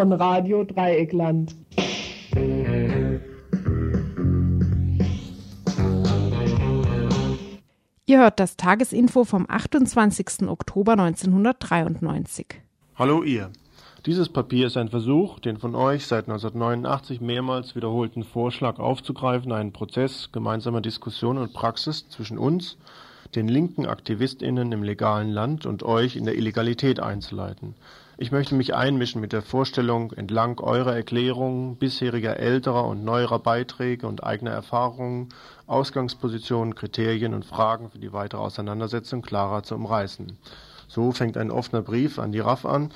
von Radio Dreieckland. Ihr hört das Tagesinfo vom 28. Oktober 1993. Hallo ihr. Dieses Papier ist ein Versuch, den von euch seit 1989 mehrmals wiederholten Vorschlag aufzugreifen, einen Prozess gemeinsamer Diskussion und Praxis zwischen uns, den linken AktivistInnen im legalen Land und euch in der Illegalität einzuleiten. Ich möchte mich einmischen mit der Vorstellung, entlang eurer Erklärungen, bisheriger älterer und neuerer Beiträge und eigener Erfahrungen, Ausgangspositionen, Kriterien und Fragen für die weitere Auseinandersetzung klarer zu umreißen. So fängt ein offener Brief an die RAF an,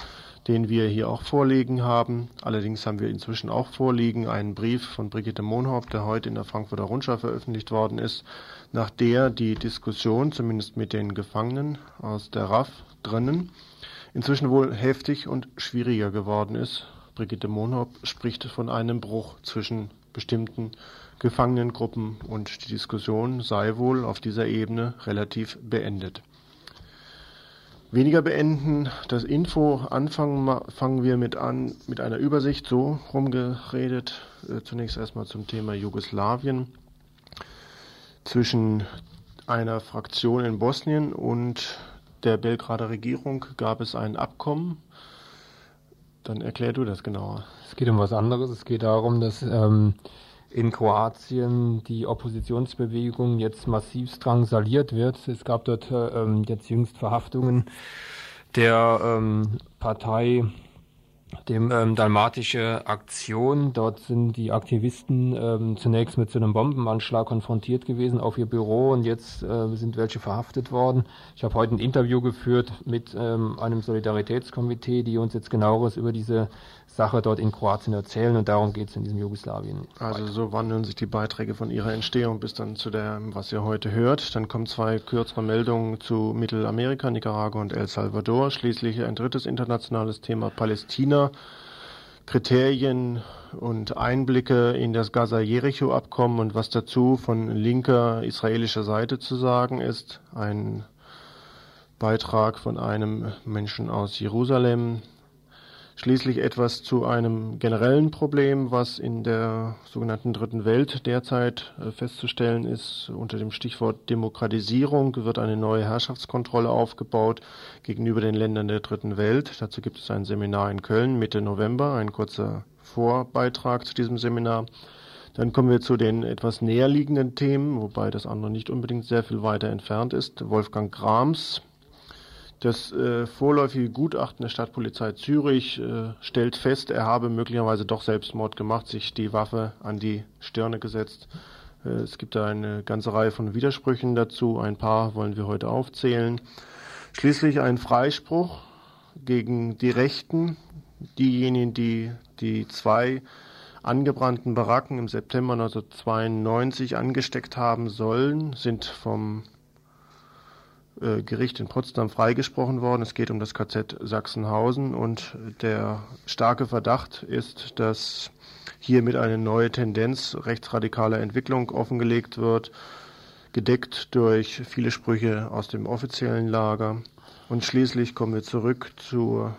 den wir hier auch vorliegen haben. Allerdings haben wir inzwischen auch vorliegen einen Brief von Brigitte Mohnhaupt, der heute in der Frankfurter Rundschau veröffentlicht worden ist, nach der die Diskussion, zumindest mit den Gefangenen aus der RAF drinnen, inzwischen wohl heftig und schwieriger geworden ist. Brigitte Mohnhaupt spricht von einem Bruch zwischen bestimmten Gefangenengruppen und die Diskussion sei wohl auf dieser Ebene relativ beendet. Weniger beenden das Info. Anfangen fangen wir mit an mit einer Übersicht so rumgeredet. Äh, zunächst erstmal zum Thema Jugoslawien. Zwischen einer Fraktion in Bosnien und der Belgrader Regierung gab es ein Abkommen. Dann erklär du das genauer. Es geht um was anderes. Es geht darum, dass ähm, in Kroatien die Oppositionsbewegung jetzt massiv drangsaliert wird. Es gab dort äh, ähm, jetzt jüngst Verhaftungen der ähm, Partei dem ähm, Dalmatische Aktion. Dort sind die Aktivisten ähm, zunächst mit so einem Bombenanschlag konfrontiert gewesen auf ihr Büro und jetzt äh, sind welche verhaftet worden. Ich habe heute ein Interview geführt mit ähm, einem Solidaritätskomitee, die uns jetzt genaueres über diese Sache dort in Kroatien erzählen und darum geht es in diesem Jugoslawien. Also so wandeln sich die Beiträge von ihrer Entstehung bis dann zu dem, was ihr heute hört. Dann kommen zwei kürzere Meldungen zu Mittelamerika, Nicaragua und El Salvador. Schließlich ein drittes internationales Thema Palästina. Kriterien und Einblicke in das Gaza-Jericho-Abkommen und was dazu von linker israelischer Seite zu sagen ist. Ein Beitrag von einem Menschen aus Jerusalem, Schließlich etwas zu einem generellen Problem, was in der sogenannten Dritten Welt derzeit äh, festzustellen ist. Unter dem Stichwort Demokratisierung wird eine neue Herrschaftskontrolle aufgebaut gegenüber den Ländern der Dritten Welt. Dazu gibt es ein Seminar in Köln Mitte November, ein kurzer Vorbeitrag zu diesem Seminar. Dann kommen wir zu den etwas näher liegenden Themen, wobei das andere nicht unbedingt sehr viel weiter entfernt ist. Wolfgang Grams, das äh, vorläufige Gutachten der Stadtpolizei Zürich äh, stellt fest, er habe möglicherweise doch Selbstmord gemacht, sich die Waffe an die Stirne gesetzt. Äh, es gibt da eine ganze Reihe von Widersprüchen dazu. Ein paar wollen wir heute aufzählen. Schließlich ein Freispruch gegen die Rechten, diejenigen, die die zwei angebrannten Baracken im September 1992 angesteckt haben sollen, sind vom äh, Gericht in Potsdam freigesprochen worden. Es geht um das KZ Sachsenhausen und der starke Verdacht ist, dass hiermit eine neue Tendenz rechtsradikaler Entwicklung offengelegt wird, gedeckt durch viele Sprüche aus dem offiziellen Lager. Und schließlich kommen wir zurück zur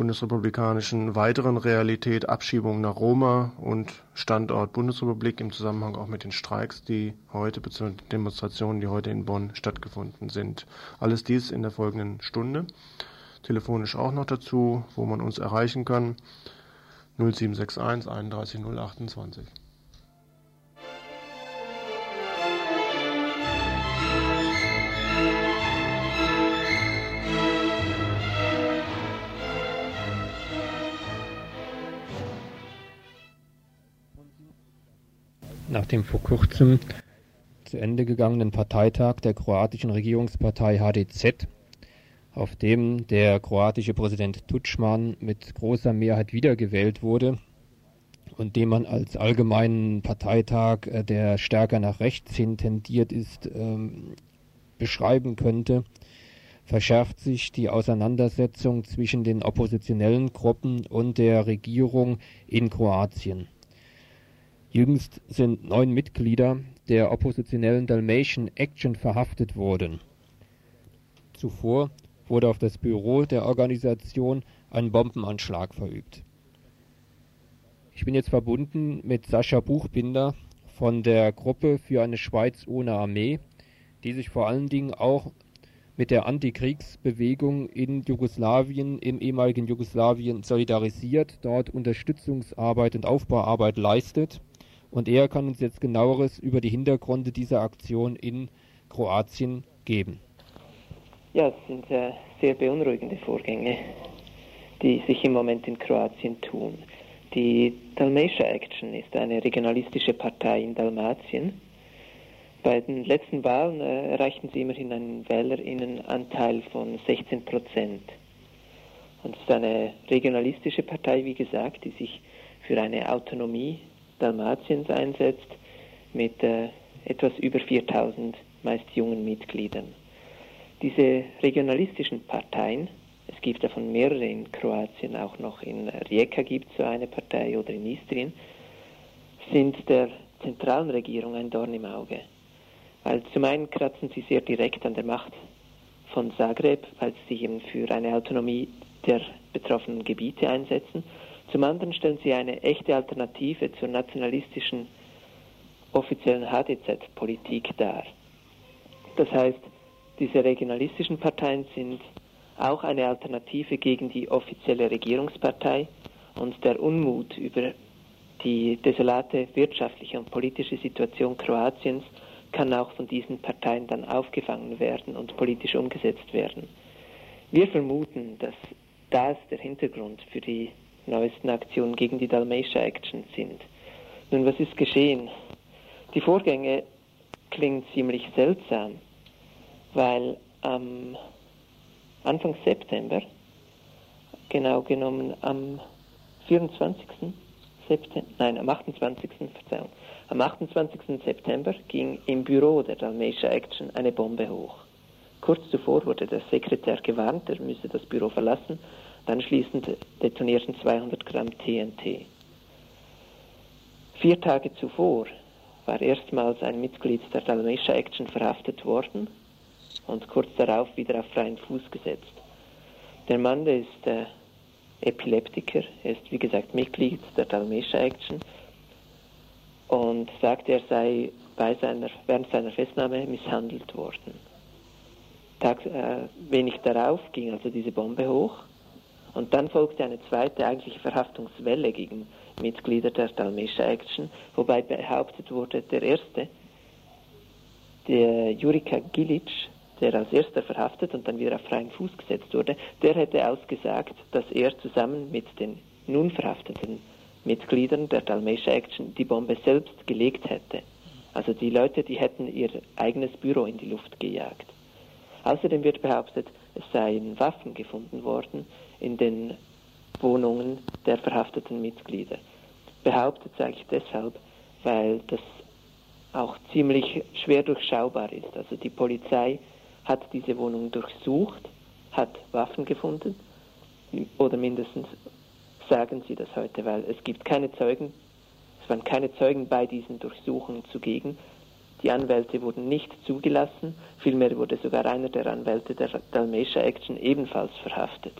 bundesrepublikanischen weiteren Realität Abschiebung nach Roma und Standort Bundesrepublik im Zusammenhang auch mit den Streiks, die heute bzw. Demonstrationen, die heute in Bonn stattgefunden sind. Alles dies in der folgenden Stunde. Telefonisch auch noch dazu, wo man uns erreichen kann. 0761 31 028. nach dem vor kurzem zu Ende gegangenen Parteitag der kroatischen Regierungspartei HDZ, auf dem der kroatische Präsident Tutschmann mit großer Mehrheit wiedergewählt wurde und dem man als allgemeinen Parteitag, äh, der stärker nach rechts hin tendiert ist, ähm, beschreiben könnte, verschärft sich die Auseinandersetzung zwischen den oppositionellen Gruppen und der Regierung in Kroatien. Jüngst sind neun Mitglieder der oppositionellen Dalmatian Action verhaftet worden. Zuvor wurde auf das Büro der Organisation ein Bombenanschlag verübt. Ich bin jetzt verbunden mit Sascha Buchbinder von der Gruppe für eine Schweiz ohne Armee, die sich vor allen Dingen auch mit der Antikriegsbewegung in Jugoslawien, im ehemaligen Jugoslawien solidarisiert, dort Unterstützungsarbeit und Aufbauarbeit leistet. Und er kann uns jetzt genaueres über die Hintergründe dieser Aktion in Kroatien geben. Ja, es sind äh, sehr beunruhigende Vorgänge, die sich im Moment in Kroatien tun. Die Dalmatia Action ist eine regionalistische Partei in Dalmatien. Bei den letzten Wahlen äh, erreichten sie immerhin einen Wählerinnenanteil von 16 Prozent. Und es ist eine regionalistische Partei, wie gesagt, die sich für eine Autonomie Dalmatiens einsetzt mit äh, etwas über 4000 meist jungen Mitgliedern. Diese regionalistischen Parteien es gibt davon mehrere in Kroatien, auch noch in Rijeka gibt es so eine Partei oder in Istrien, sind der zentralen Regierung ein Dorn im Auge. Weil zum einen kratzen sie sehr direkt an der Macht von Zagreb, weil sie sich eben für eine Autonomie der betroffenen Gebiete einsetzen. Zum anderen stellen sie eine echte Alternative zur nationalistischen offiziellen HDZ-Politik dar. Das heißt, diese regionalistischen Parteien sind auch eine Alternative gegen die offizielle Regierungspartei und der Unmut über die desolate wirtschaftliche und politische Situation Kroatiens kann auch von diesen Parteien dann aufgefangen werden und politisch umgesetzt werden. Wir vermuten, dass das der Hintergrund für die neuesten Aktionen gegen die Dalmatia Action sind. Nun, was ist geschehen? Die Vorgänge klingen ziemlich seltsam, weil am Anfang September, genau genommen am 24. September, nein, am 28. Verzeihung, am 28. September ging im Büro der Dalmatia Action eine Bombe hoch. Kurz zuvor wurde der Sekretär gewarnt, er müsse das Büro verlassen. Anschließend detonierten 200 Gramm TNT. Vier Tage zuvor war erstmals ein Mitglied der Dalmatia Action verhaftet worden und kurz darauf wieder auf freien Fuß gesetzt. Der Mann der ist äh, Epileptiker, er ist wie gesagt Mitglied der Dalmatia Action und sagt, er sei bei seiner, während seiner Festnahme misshandelt worden. Tag, äh, wenig darauf ging also diese Bombe hoch und dann folgte eine zweite eigentliche Verhaftungswelle gegen Mitglieder der Dalmatia Action, wobei behauptet wurde, der erste, der Jurika Gilic, der als erster verhaftet und dann wieder auf freien Fuß gesetzt wurde, der hätte ausgesagt, dass er zusammen mit den nun verhafteten Mitgliedern der Dalmatia Action die Bombe selbst gelegt hätte. Also die Leute, die hätten ihr eigenes Büro in die Luft gejagt. Außerdem wird behauptet, es seien Waffen gefunden worden in den Wohnungen der verhafteten Mitglieder. Behauptet sage ich deshalb, weil das auch ziemlich schwer durchschaubar ist. Also die Polizei hat diese Wohnung durchsucht, hat Waffen gefunden oder mindestens sagen sie das heute, weil es gibt keine Zeugen, es waren keine Zeugen bei diesen Durchsuchungen zugegen. Die Anwälte wurden nicht zugelassen, vielmehr wurde sogar einer der Anwälte der Dalmatia Action ebenfalls verhaftet.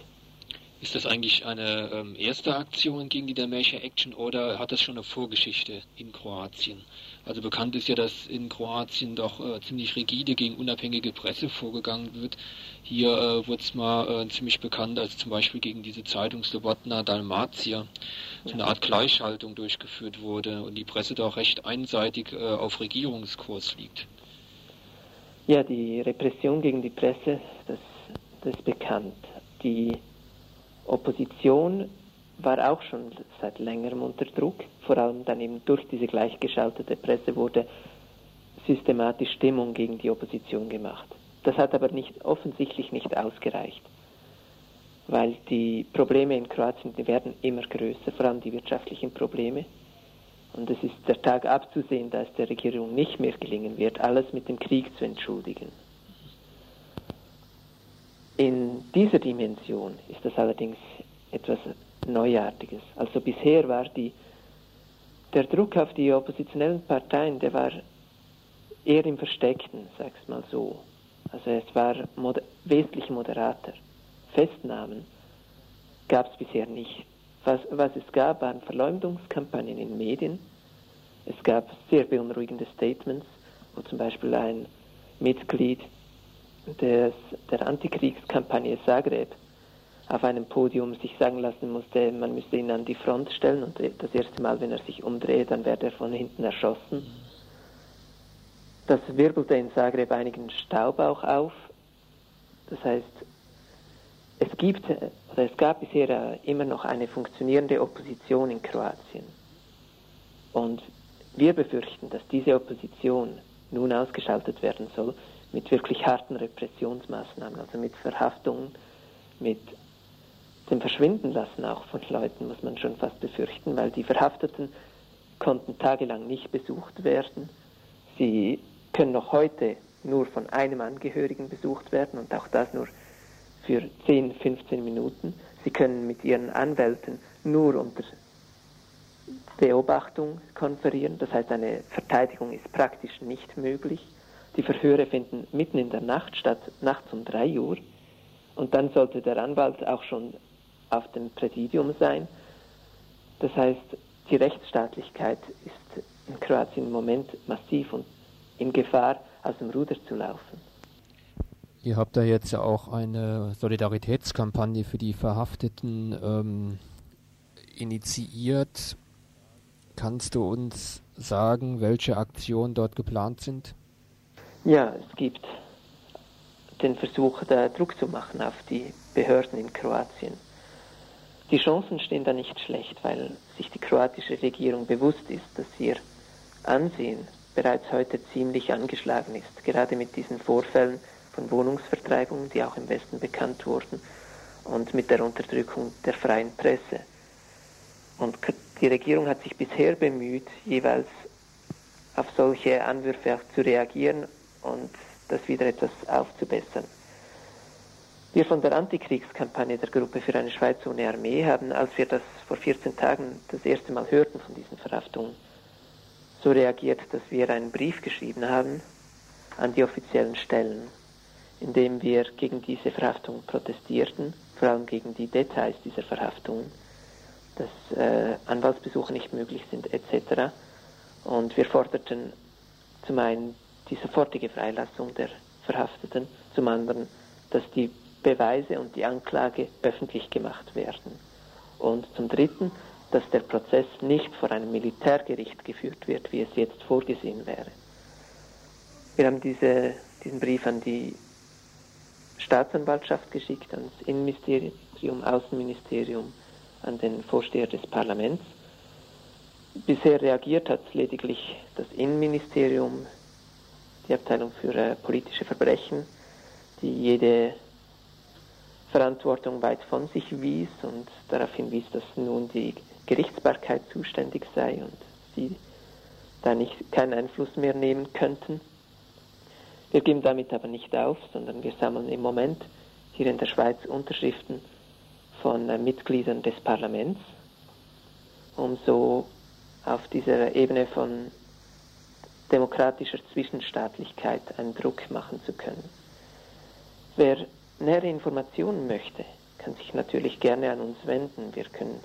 Ist das eigentlich eine ähm, erste Aktion gegen die Dalmatia Action oder hat das schon eine Vorgeschichte in Kroatien? Also bekannt ist ja, dass in Kroatien doch äh, ziemlich rigide gegen unabhängige Presse vorgegangen wird. Hier äh, wurde es mal äh, ziemlich bekannt, als zum Beispiel gegen diese Zeitung Slobodna Dalmatia so eine Art Gleichschaltung durchgeführt wurde und die Presse doch recht einseitig äh, auf Regierungskurs liegt. Ja, die Repression gegen die Presse, das, das ist bekannt. Die Opposition war auch schon seit längerem unter Druck, vor allem dann eben durch diese gleichgeschaltete Presse wurde systematisch Stimmung gegen die Opposition gemacht. Das hat aber nicht, offensichtlich nicht ausgereicht, weil die Probleme in Kroatien werden immer größer, vor allem die wirtschaftlichen Probleme. Und es ist der Tag abzusehen, dass der Regierung nicht mehr gelingen wird, alles mit dem Krieg zu entschuldigen. In dieser Dimension ist das allerdings etwas Neuartiges. Also bisher war die, der Druck auf die oppositionellen Parteien, der war eher im Versteckten, sag's mal so. Also es war moder wesentlich moderater. Festnahmen gab es bisher nicht. Was, was es gab, waren Verleumdungskampagnen in Medien. Es gab sehr beunruhigende Statements, wo zum Beispiel ein Mitglied des, der Antikriegskampagne Zagreb auf einem Podium sich sagen lassen musste, man müsste ihn an die Front stellen und das erste Mal, wenn er sich umdreht, dann werde er von hinten erschossen. Das wirbelte in Zagreb einigen Staub auch auf. Das heißt, es gibt oder es gab bisher immer noch eine funktionierende Opposition in Kroatien. Und wir befürchten, dass diese Opposition nun ausgeschaltet werden soll mit wirklich harten Repressionsmaßnahmen, also mit Verhaftungen, mit dem Verschwindenlassen auch von Leuten, muss man schon fast befürchten, weil die Verhafteten konnten tagelang nicht besucht werden. Sie können noch heute nur von einem Angehörigen besucht werden und auch das nur für 10, 15 Minuten. Sie können mit ihren Anwälten nur unter Beobachtung konferieren, das heißt eine Verteidigung ist praktisch nicht möglich. Die Verhöre finden mitten in der Nacht statt, nachts um 3 Uhr. Und dann sollte der Anwalt auch schon auf dem Präsidium sein. Das heißt, die Rechtsstaatlichkeit ist in Kroatien im Moment massiv und in Gefahr, aus dem Ruder zu laufen. Ihr habt da jetzt ja auch eine Solidaritätskampagne für die Verhafteten ähm, initiiert. Kannst du uns sagen, welche Aktionen dort geplant sind? Ja, es gibt den Versuch, da Druck zu machen auf die Behörden in Kroatien. Die Chancen stehen da nicht schlecht, weil sich die kroatische Regierung bewusst ist, dass ihr Ansehen bereits heute ziemlich angeschlagen ist, gerade mit diesen Vorfällen von Wohnungsvertreibungen, die auch im Westen bekannt wurden, und mit der Unterdrückung der freien Presse. Und die Regierung hat sich bisher bemüht, jeweils auf solche Anwürfe auch zu reagieren und das wieder etwas aufzubessern. Wir von der Antikriegskampagne der Gruppe für eine Schweiz ohne Armee haben, als wir das vor 14 Tagen das erste Mal hörten von diesen Verhaftungen, so reagiert, dass wir einen Brief geschrieben haben an die offiziellen Stellen, in dem wir gegen diese Verhaftung protestierten, vor allem gegen die Details dieser Verhaftungen, dass äh, Anwaltsbesuche nicht möglich sind etc. Und wir forderten zum einen die sofortige Freilassung der Verhafteten, zum anderen, dass die Beweise und die Anklage öffentlich gemacht werden. Und zum Dritten, dass der Prozess nicht vor einem Militärgericht geführt wird, wie es jetzt vorgesehen wäre. Wir haben diese, diesen Brief an die Staatsanwaltschaft geschickt, ans Innenministerium, Außenministerium, an den Vorsteher des Parlaments. Bisher reagiert hat lediglich das Innenministerium, die Abteilung für äh, politische Verbrechen, die jede Verantwortung weit von sich wies und darauf hinwies, dass nun die Gerichtsbarkeit zuständig sei und sie da nicht keinen Einfluss mehr nehmen könnten. Wir geben damit aber nicht auf, sondern wir sammeln im Moment hier in der Schweiz Unterschriften von äh, Mitgliedern des Parlaments, um so auf dieser Ebene von demokratischer Zwischenstaatlichkeit einen Druck machen zu können. Wer nähere Informationen möchte, kann sich natürlich gerne an uns wenden. Wir können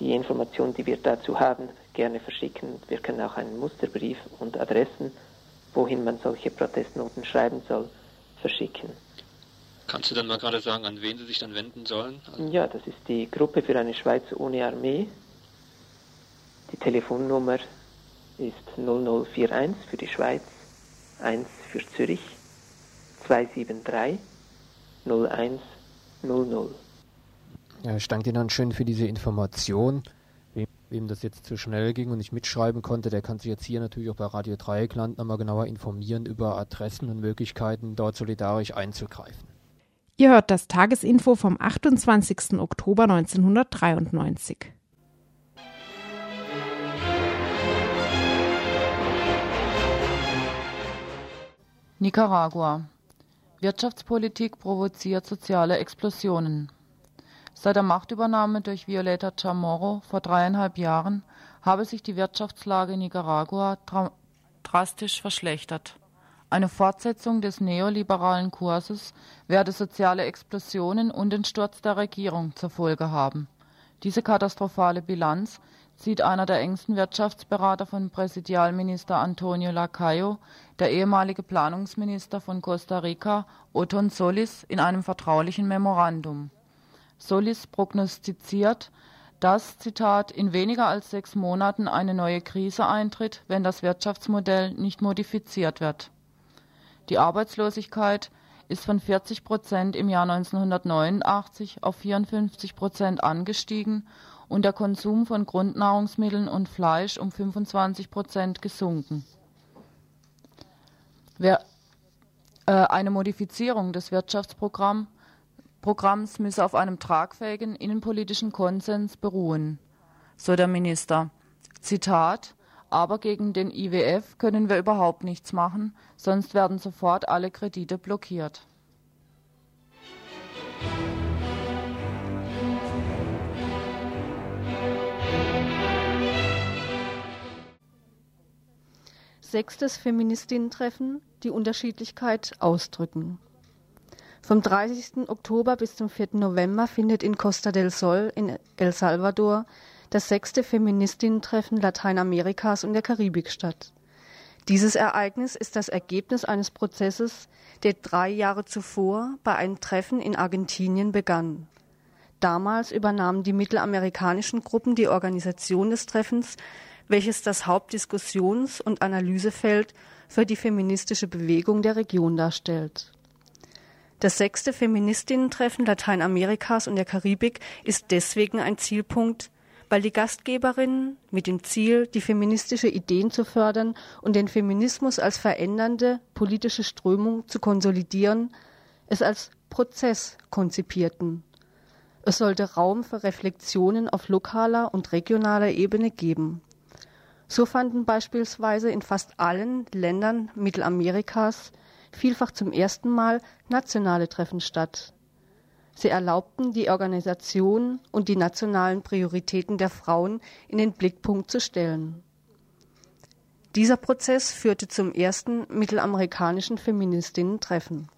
die Informationen, die wir dazu haben, gerne verschicken. Wir können auch einen Musterbrief und Adressen, wohin man solche Protestnoten schreiben soll, verschicken. Kannst du dann mal gerade sagen, an wen sie sich dann wenden sollen? Also ja, das ist die Gruppe für eine Schweiz ohne Armee. Die Telefonnummer ist 0041 für die Schweiz, 1 für Zürich, 273 0100. Ja, ich danke Ihnen schön für diese Information. Wem, wem, das jetzt zu schnell ging und nicht mitschreiben konnte, der kann sich jetzt hier natürlich auch bei Radio Dreieckland nochmal genauer informieren über Adressen und Möglichkeiten, dort solidarisch einzugreifen. Ihr hört das Tagesinfo vom 28. Oktober 1993. Nicaragua Wirtschaftspolitik provoziert soziale Explosionen. Seit der Machtübernahme durch Violeta Chamorro vor dreieinhalb Jahren habe sich die Wirtschaftslage in Nicaragua drastisch verschlechtert. Eine Fortsetzung des neoliberalen Kurses werde soziale Explosionen und den Sturz der Regierung zur Folge haben. Diese katastrophale Bilanz zieht einer der engsten Wirtschaftsberater von Präsidialminister Antonio Lacayo, der ehemalige Planungsminister von Costa Rica, Oton Solis, in einem vertraulichen Memorandum. Solis prognostiziert, dass, Zitat, in weniger als sechs Monaten eine neue Krise eintritt, wenn das Wirtschaftsmodell nicht modifiziert wird. Die Arbeitslosigkeit ist von 40 Prozent im Jahr 1989 auf 54 Prozent angestiegen und der Konsum von Grundnahrungsmitteln und Fleisch um 25 Prozent gesunken. Wer, äh, eine Modifizierung des Wirtschaftsprogramms Programms müsse auf einem tragfähigen innenpolitischen Konsens beruhen, so der Minister. Zitat aber gegen den IWF können wir überhaupt nichts machen, sonst werden sofort alle Kredite blockiert. Sechstes Feministinnen-Treffen, die Unterschiedlichkeit ausdrücken. Vom 30. Oktober bis zum 4. November findet in Costa del Sol in El Salvador das sechste Feministinnen-Treffen Lateinamerikas und der Karibik statt. Dieses Ereignis ist das Ergebnis eines Prozesses, der drei Jahre zuvor bei einem Treffen in Argentinien begann. Damals übernahmen die mittelamerikanischen Gruppen die Organisation des Treffens welches das Hauptdiskussions- und Analysefeld für die feministische Bewegung der Region darstellt. Das sechste Feministinnen-Treffen Lateinamerikas und der Karibik ist deswegen ein Zielpunkt, weil die Gastgeberinnen mit dem Ziel, die feministische Ideen zu fördern und den Feminismus als verändernde politische Strömung zu konsolidieren, es als Prozess konzipierten. Es sollte Raum für Reflexionen auf lokaler und regionaler Ebene geben. So fanden beispielsweise in fast allen Ländern Mittelamerikas vielfach zum ersten Mal nationale Treffen statt. Sie erlaubten die Organisation und die nationalen Prioritäten der Frauen in den Blickpunkt zu stellen. Dieser Prozess führte zum ersten mittelamerikanischen Feministinnen-Treffen.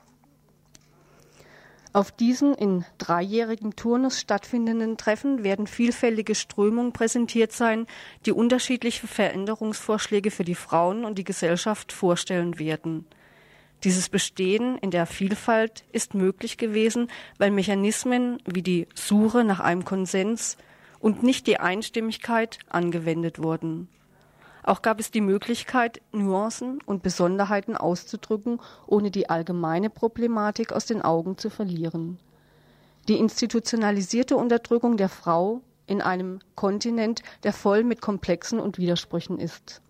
Auf diesen in dreijährigen Turnus stattfindenden Treffen werden vielfältige Strömungen präsentiert sein, die unterschiedliche Veränderungsvorschläge für die Frauen und die Gesellschaft vorstellen werden. Dieses Bestehen in der Vielfalt ist möglich gewesen, weil Mechanismen wie die Suche nach einem Konsens und nicht die Einstimmigkeit angewendet wurden. Auch gab es die Möglichkeit, Nuancen und Besonderheiten auszudrücken, ohne die allgemeine Problematik aus den Augen zu verlieren. Die institutionalisierte Unterdrückung der Frau in einem Kontinent, der voll mit Komplexen und Widersprüchen ist.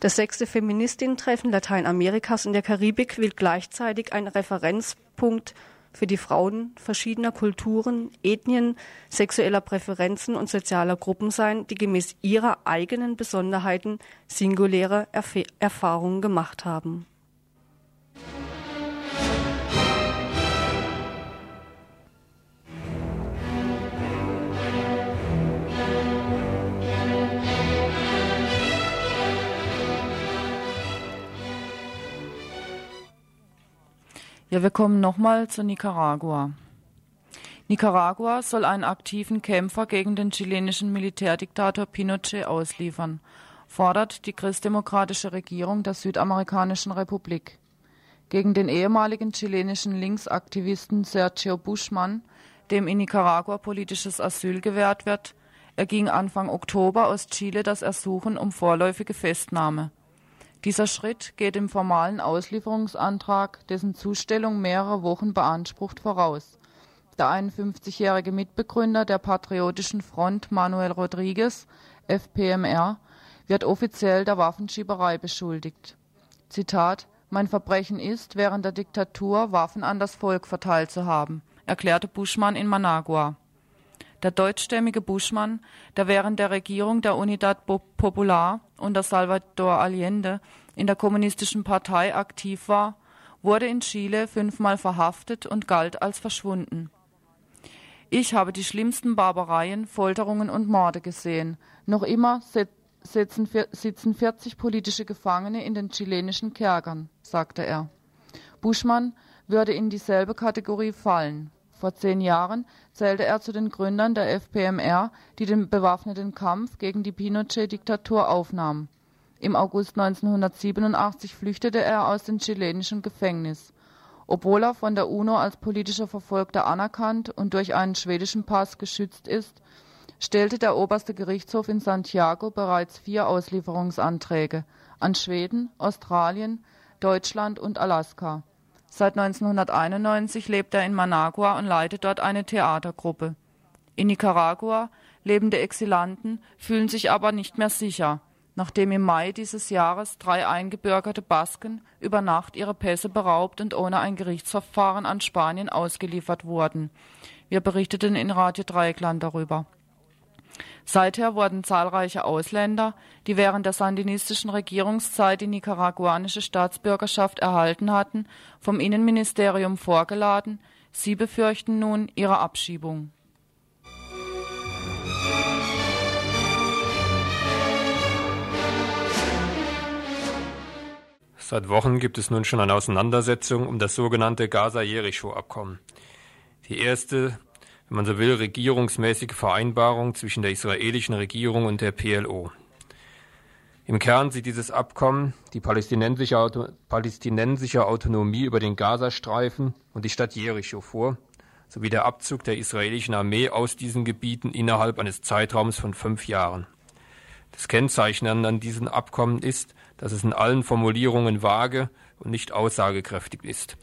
Das sechste Feministinnen-Treffen Lateinamerikas und der Karibik will gleichzeitig ein Referenzpunkt für die Frauen verschiedener Kulturen, Ethnien, sexueller Präferenzen und sozialer Gruppen sein, die gemäß ihrer eigenen Besonderheiten singuläre Erf Erfahrungen gemacht haben. Ja, wir kommen nochmal zu Nicaragua. Nicaragua soll einen aktiven Kämpfer gegen den chilenischen Militärdiktator Pinochet ausliefern, fordert die christdemokratische Regierung der Südamerikanischen Republik. Gegen den ehemaligen chilenischen Linksaktivisten Sergio Buschmann, dem in Nicaragua politisches Asyl gewährt wird, erging Anfang Oktober aus Chile das Ersuchen um vorläufige Festnahme. Dieser Schritt geht dem formalen Auslieferungsantrag, dessen Zustellung mehrere Wochen beansprucht, voraus. Der 51-jährige Mitbegründer der Patriotischen Front Manuel Rodriguez, FPMR, wird offiziell der Waffenschieberei beschuldigt. Zitat Mein Verbrechen ist, während der Diktatur Waffen an das Volk verteilt zu haben, erklärte Buschmann in Managua. Der deutschstämmige Buschmann, der während der Regierung der Unidad Popular unter Salvador Allende in der Kommunistischen Partei aktiv war, wurde in Chile fünfmal verhaftet und galt als verschwunden. Ich habe die schlimmsten Barbareien, Folterungen und Morde gesehen. Noch immer sitzen 40 politische Gefangene in den chilenischen Kerkern, sagte er. Buschmann würde in dieselbe Kategorie fallen Vor zehn Jahren zählte er zu den Gründern der FPMR, die den bewaffneten Kampf gegen die Pinochet-Diktatur aufnahm. Im August 1987 flüchtete er aus dem chilenischen Gefängnis. Obwohl er von der UNO als politischer Verfolgter anerkannt und durch einen schwedischen Pass geschützt ist, stellte der oberste Gerichtshof in Santiago bereits vier Auslieferungsanträge an Schweden, Australien, Deutschland und Alaska. Seit 1991 lebt er in Managua und leitet dort eine Theatergruppe. In Nicaragua lebende Exilanten fühlen sich aber nicht mehr sicher, nachdem im Mai dieses Jahres drei eingebürgerte Basken über Nacht ihre Pässe beraubt und ohne ein Gerichtsverfahren an Spanien ausgeliefert wurden. Wir berichteten in Radio Dreieckland darüber. Seither wurden zahlreiche Ausländer, die während der sandinistischen Regierungszeit die nicaraguanische Staatsbürgerschaft erhalten hatten, vom Innenministerium vorgeladen. Sie befürchten nun ihre Abschiebung. Seit Wochen gibt es nun schon eine Auseinandersetzung um das sogenannte Gaza-Jericho-Abkommen. Die erste wenn man so will, regierungsmäßige Vereinbarung zwischen der israelischen Regierung und der PLO. Im Kern sieht dieses Abkommen die palästinensische, Auto palästinensische Autonomie über den Gazastreifen und die Stadt Jericho vor, sowie der Abzug der israelischen Armee aus diesen Gebieten innerhalb eines Zeitraums von fünf Jahren. Das Kennzeichen an diesem Abkommen ist, dass es in allen Formulierungen vage und nicht aussagekräftig ist.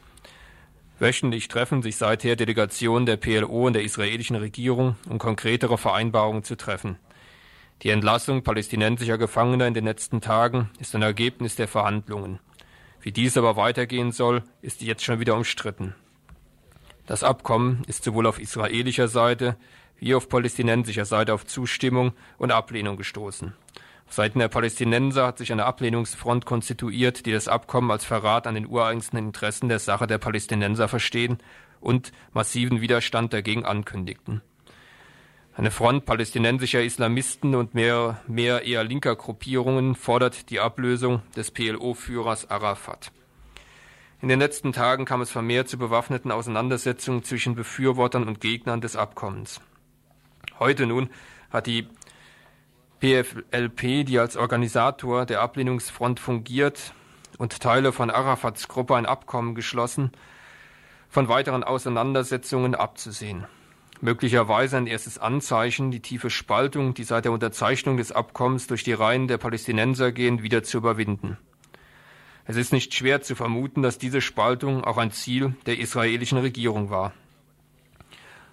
Wöchentlich treffen sich seither Delegationen der PLO und der israelischen Regierung, um konkretere Vereinbarungen zu treffen. Die Entlassung palästinensischer Gefangener in den letzten Tagen ist ein Ergebnis der Verhandlungen. Wie dies aber weitergehen soll, ist jetzt schon wieder umstritten. Das Abkommen ist sowohl auf israelischer Seite wie auf palästinensischer Seite auf Zustimmung und Ablehnung gestoßen. Seiten der Palästinenser hat sich eine Ablehnungsfront konstituiert, die das Abkommen als Verrat an den ureigensten Interessen der Sache der Palästinenser verstehen und massiven Widerstand dagegen ankündigten. Eine Front palästinensischer Islamisten und mehr, mehr eher linker Gruppierungen fordert die Ablösung des PLO-Führers Arafat. In den letzten Tagen kam es vermehrt zu bewaffneten Auseinandersetzungen zwischen Befürwortern und Gegnern des Abkommens. Heute nun hat die PFLP, die als Organisator der Ablehnungsfront fungiert und Teile von Arafats Gruppe ein Abkommen geschlossen, von weiteren Auseinandersetzungen abzusehen. Möglicherweise ein erstes Anzeichen, die tiefe Spaltung, die seit der Unterzeichnung des Abkommens durch die Reihen der Palästinenser gehen, wieder zu überwinden. Es ist nicht schwer zu vermuten, dass diese Spaltung auch ein Ziel der israelischen Regierung war.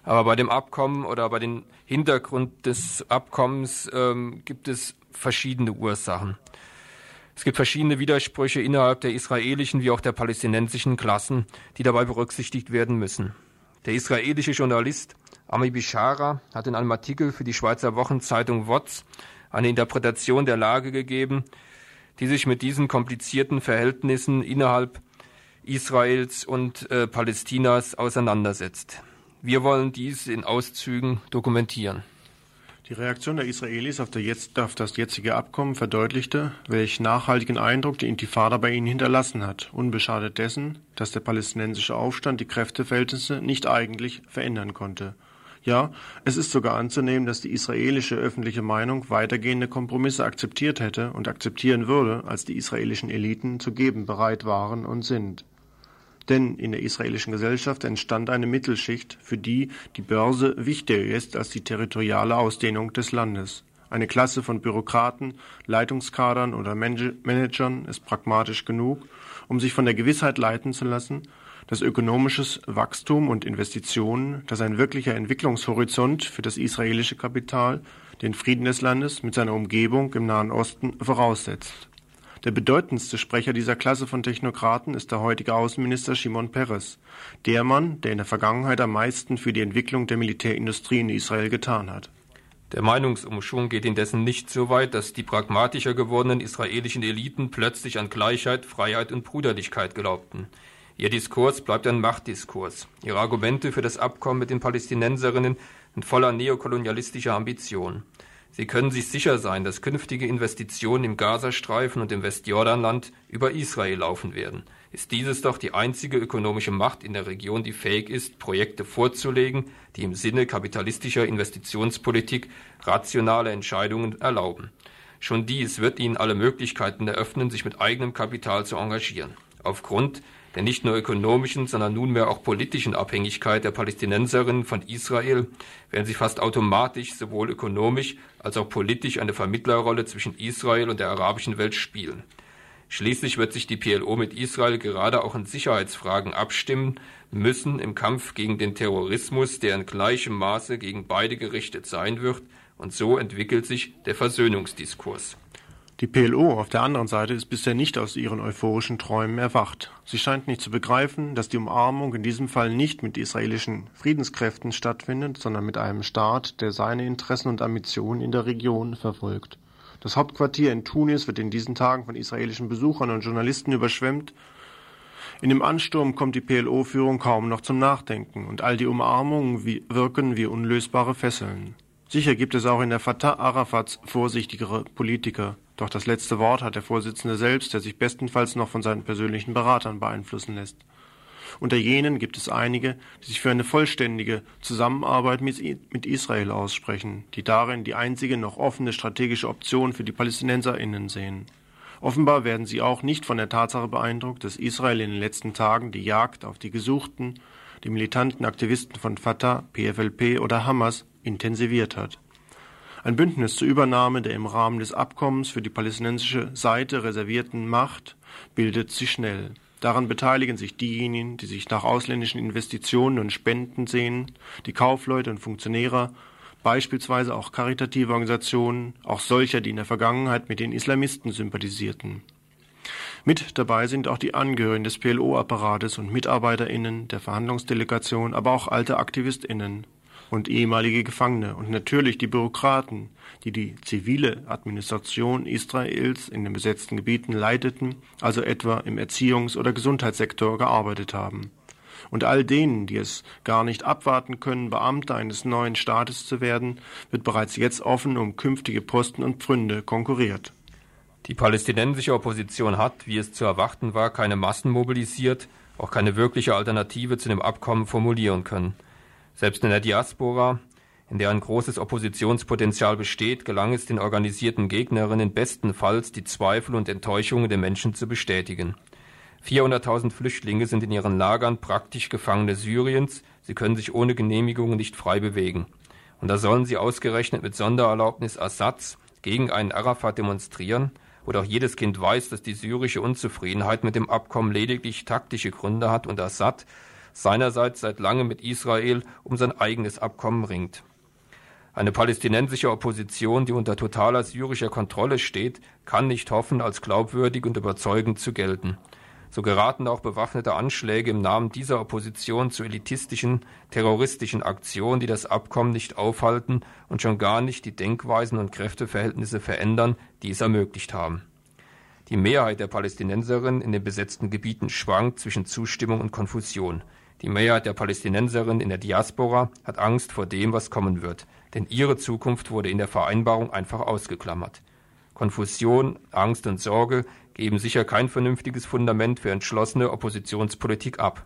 Aber bei dem Abkommen oder bei dem Hintergrund des Abkommens ähm, gibt es verschiedene Ursachen. Es gibt verschiedene Widersprüche innerhalb der israelischen wie auch der palästinensischen Klassen, die dabei berücksichtigt werden müssen. Der israelische Journalist Ami Bishara hat in einem Artikel für die Schweizer Wochenzeitung WOTS eine Interpretation der Lage gegeben, die sich mit diesen komplizierten Verhältnissen innerhalb Israels und äh, Palästinas auseinandersetzt. Wir wollen dies in Auszügen dokumentieren. Die Reaktion der Israelis auf, jetzt, auf, das jetzige Abkommen verdeutlichte, welch nachhaltigen Eindruck die Intifada bei ihnen hinterlassen hat, unbeschadet dessen, dass der palästinensische Aufstand die Kräfteverhältnisse nicht eigentlich verändern konnte. Ja, es ist sogar anzunehmen, dass die israelische öffentliche Meinung weitergehende Kompromisse akzeptiert hätte und akzeptieren würde, als die israelischen Eliten zu geben bereit waren und sind. Denn in der israelischen Gesellschaft entstand eine Mittelschicht, für die die Börse wichtiger ist als die territoriale Ausdehnung des Landes. Eine Klasse von Bürokraten, Leitungskadern oder Managern ist pragmatisch genug, um sich von der Gewissheit leiten zu lassen, dass ökonomisches Wachstum und Investitionen, dass ein wirklicher Entwicklungshorizont für das israelische Kapital den Frieden des Landes mit seiner Umgebung im Nahen Osten voraussetzt. Der bedeutendste Sprecher dieser Klasse von Technokraten ist der heutige Außenminister Shimon Peres, der Mann, der in der Vergangenheit am meisten für die Entwicklung der Militärindustrie in Israel getan hat. Der Meinungsumschwung geht indessen nicht so weit, dass die pragmatischer gewordenen israelischen Eliten plötzlich an Gleichheit, Freiheit und Bruderlichkeit glaubten. Ihr Diskurs bleibt ein Machtdiskurs. Ihre Argumente für das Abkommen mit den Palästinenserinnen sind voller neokolonialistischer Ambition. Sie können sich sicher sein, dass künftige Investitionen im Gazastreifen und im Westjordanland über Israel laufen werden. Ist dieses doch die einzige ökonomische Macht in der Region, die fähig ist, Projekte vorzulegen, die im Sinne kapitalistischer Investitionspolitik rationale Entscheidungen erlauben. Schon dies wird ihnen alle Möglichkeiten eröffnen, sich mit eigenem Kapital zu engagieren. Aufgrund der nicht nur ökonomischen, sondern nunmehr auch politischen Abhängigkeit der Palästinenserinnen von Israel werden sie fast automatisch sowohl ökonomisch als auch politisch eine Vermittlerrolle zwischen Israel und der arabischen Welt spielen. Schließlich wird sich die PLO mit Israel gerade auch in Sicherheitsfragen abstimmen müssen im Kampf gegen den Terrorismus, der in gleichem Maße gegen beide gerichtet sein wird, und so entwickelt sich der Versöhnungsdiskurs. Die PLO auf der anderen Seite ist bisher nicht aus ihren euphorischen Träumen erwacht. Sie scheint nicht zu begreifen, dass die Umarmung in diesem Fall nicht mit israelischen Friedenskräften stattfindet, sondern mit einem Staat, der seine Interessen und Ambitionen in der Region verfolgt. Das Hauptquartier in Tunis wird in diesen Tagen von israelischen Besuchern und Journalisten überschwemmt. In dem Ansturm kommt die PLO-Führung kaum noch zum Nachdenken und all die Umarmungen wirken wie unlösbare Fesseln. Sicher gibt es auch in der Fatah Arafats vorsichtigere Politiker. Doch das letzte Wort hat der Vorsitzende selbst, der sich bestenfalls noch von seinen persönlichen Beratern beeinflussen lässt. Unter jenen gibt es einige, die sich für eine vollständige Zusammenarbeit mit Israel aussprechen, die darin die einzige noch offene strategische Option für die PalästinenserInnen sehen. Offenbar werden sie auch nicht von der Tatsache beeindruckt, dass Israel in den letzten Tagen die Jagd auf die gesuchten, die militanten Aktivisten von Fatah, PFLP oder Hamas intensiviert hat. Ein Bündnis zur Übernahme der im Rahmen des Abkommens für die palästinensische Seite reservierten Macht bildet sich schnell. Daran beteiligen sich diejenigen, die sich nach ausländischen Investitionen und Spenden sehen, die Kaufleute und Funktionäre, beispielsweise auch karitative Organisationen, auch solcher, die in der Vergangenheit mit den Islamisten sympathisierten. Mit dabei sind auch die Angehörigen des PLO-Apparates und MitarbeiterInnen der Verhandlungsdelegation, aber auch alte AktivistInnen, und ehemalige Gefangene und natürlich die Bürokraten, die die zivile Administration Israels in den besetzten Gebieten leiteten, also etwa im Erziehungs- oder Gesundheitssektor gearbeitet haben. Und all denen, die es gar nicht abwarten können, Beamte eines neuen Staates zu werden, wird bereits jetzt offen um künftige Posten und Pfründe konkurriert. Die palästinensische Opposition hat, wie es zu erwarten war, keine Massen mobilisiert, auch keine wirkliche Alternative zu dem Abkommen formulieren können. Selbst in der Diaspora, in der ein großes Oppositionspotenzial besteht, gelang es den organisierten Gegnerinnen bestenfalls, die Zweifel und Enttäuschungen der Menschen zu bestätigen. 400.000 Flüchtlinge sind in ihren Lagern praktisch Gefangene Syriens. Sie können sich ohne Genehmigung nicht frei bewegen. Und da sollen sie ausgerechnet mit Sondererlaubnis Assads gegen einen Arafat demonstrieren, wo doch jedes Kind weiß, dass die syrische Unzufriedenheit mit dem Abkommen lediglich taktische Gründe hat und Assad seinerseits seit langem mit Israel um sein eigenes Abkommen ringt. Eine palästinensische Opposition, die unter totaler syrischer Kontrolle steht, kann nicht hoffen, als glaubwürdig und überzeugend zu gelten. So geraten auch bewaffnete Anschläge im Namen dieser Opposition zu elitistischen, terroristischen Aktionen, die das Abkommen nicht aufhalten und schon gar nicht die Denkweisen und Kräfteverhältnisse verändern, die es ermöglicht haben. Die Mehrheit der Palästinenserinnen in den besetzten Gebieten schwankt zwischen Zustimmung und Konfusion. Die Mehrheit der Palästinenserinnen in der Diaspora hat Angst vor dem, was kommen wird, denn ihre Zukunft wurde in der Vereinbarung einfach ausgeklammert. Konfusion, Angst und Sorge geben sicher kein vernünftiges Fundament für entschlossene Oppositionspolitik ab.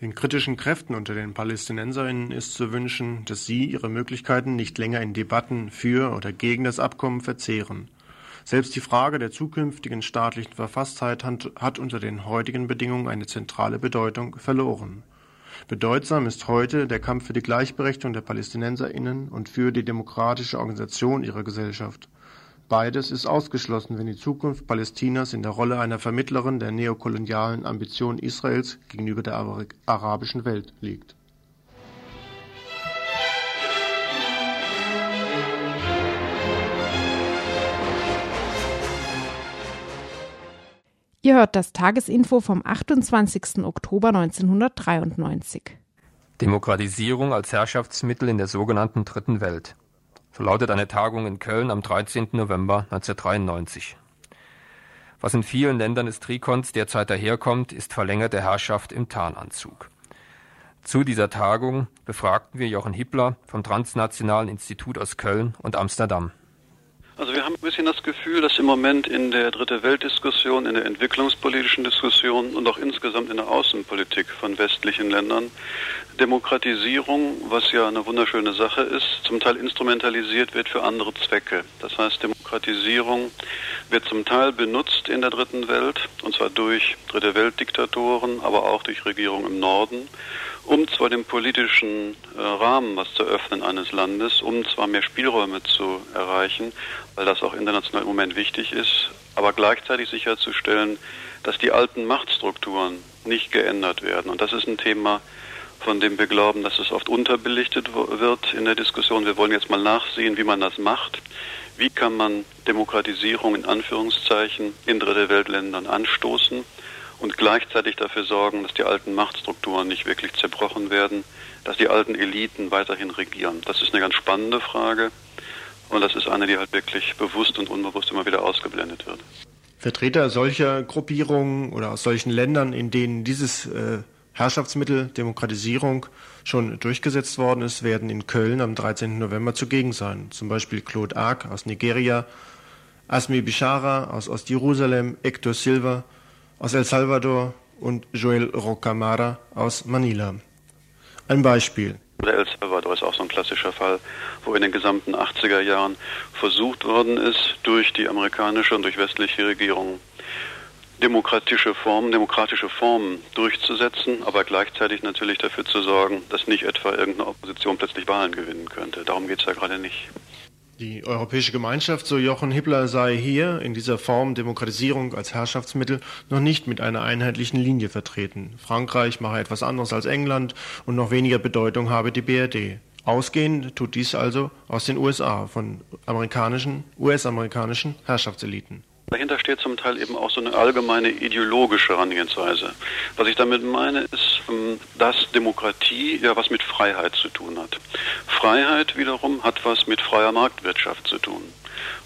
Den kritischen Kräften unter den Palästinenserinnen ist zu wünschen, dass sie ihre Möglichkeiten nicht länger in Debatten für oder gegen das Abkommen verzehren. Selbst die Frage der zukünftigen staatlichen Verfasstheit hat unter den heutigen Bedingungen eine zentrale Bedeutung verloren. Bedeutsam ist heute der Kampf für die Gleichberechtigung der PalästinenserInnen und für die demokratische Organisation ihrer Gesellschaft. Beides ist ausgeschlossen, wenn die Zukunft Palästinas in der Rolle einer Vermittlerin der neokolonialen Ambitionen Israels gegenüber der arabischen Welt liegt. Ihr hört das Tagesinfo vom 28. Oktober 1993. Demokratisierung als Herrschaftsmittel in der sogenannten Dritten Welt. So lautet eine Tagung in Köln am 13. November 1993. Was in vielen Ländern des Trikons derzeit daherkommt, ist verlängerte Herrschaft im Tarnanzug. Zu dieser Tagung befragten wir Jochen Hippler vom Transnationalen Institut aus Köln und Amsterdam. Also wir haben ein bisschen das Gefühl, dass im Moment in der Dritte Weltdiskussion, in der entwicklungspolitischen Diskussion und auch insgesamt in der Außenpolitik von westlichen Ländern Demokratisierung, was ja eine wunderschöne Sache ist, zum Teil instrumentalisiert wird für andere Zwecke. Das heißt, Demokratisierung wird zum Teil benutzt in der Dritten Welt, und zwar durch Dritte Weltdiktatoren, aber auch durch Regierungen im Norden, um zwar den politischen äh, Rahmen was zu öffnen eines Landes, um zwar mehr Spielräume zu erreichen, weil das auch international im Moment wichtig ist, aber gleichzeitig sicherzustellen, dass die alten Machtstrukturen nicht geändert werden. Und das ist ein Thema, von dem wir glauben, dass es oft unterbelichtet wird in der Diskussion. Wir wollen jetzt mal nachsehen, wie man das macht. Wie kann man Demokratisierung in Anführungszeichen in Dritte Weltländern anstoßen? und gleichzeitig dafür sorgen, dass die alten Machtstrukturen nicht wirklich zerbrochen werden, dass die alten Eliten weiterhin regieren. Das ist eine ganz spannende Frage und das ist eine, die halt wirklich bewusst und unbewusst immer wieder ausgeblendet wird. Vertreter solcher Gruppierungen oder aus solchen Ländern, in denen dieses äh, Herrschaftsmittel Demokratisierung schon durchgesetzt worden ist, werden in Köln am 13. November zugegen sein. Zum Beispiel Claude Ark aus Nigeria, Asmi Bishara aus Ostjerusalem, Hector Silva aus El Salvador und Joel Rocamara aus Manila. Ein Beispiel. El Salvador ist auch so ein klassischer Fall, wo in den gesamten 80er Jahren versucht worden ist, durch die amerikanische und durch westliche Regierungen demokratische Formen, demokratische Formen durchzusetzen, aber gleichzeitig natürlich dafür zu sorgen, dass nicht etwa irgendeine Opposition plötzlich Wahlen gewinnen könnte. Darum geht es ja gerade nicht. Die Europäische Gemeinschaft, so Jochen Hippler, sei hier in dieser Form Demokratisierung als Herrschaftsmittel noch nicht mit einer einheitlichen Linie vertreten. Frankreich mache etwas anderes als England und noch weniger Bedeutung habe die BRD. Ausgehend tut dies also aus den USA, von amerikanischen, US-amerikanischen Herrschaftseliten. Dahinter steht zum Teil eben auch so eine allgemeine ideologische Herangehensweise. Was ich damit meine, ist, ähm, dass Demokratie ja was mit Freiheit zu tun hat. Freiheit wiederum hat was mit freier Marktwirtschaft zu tun.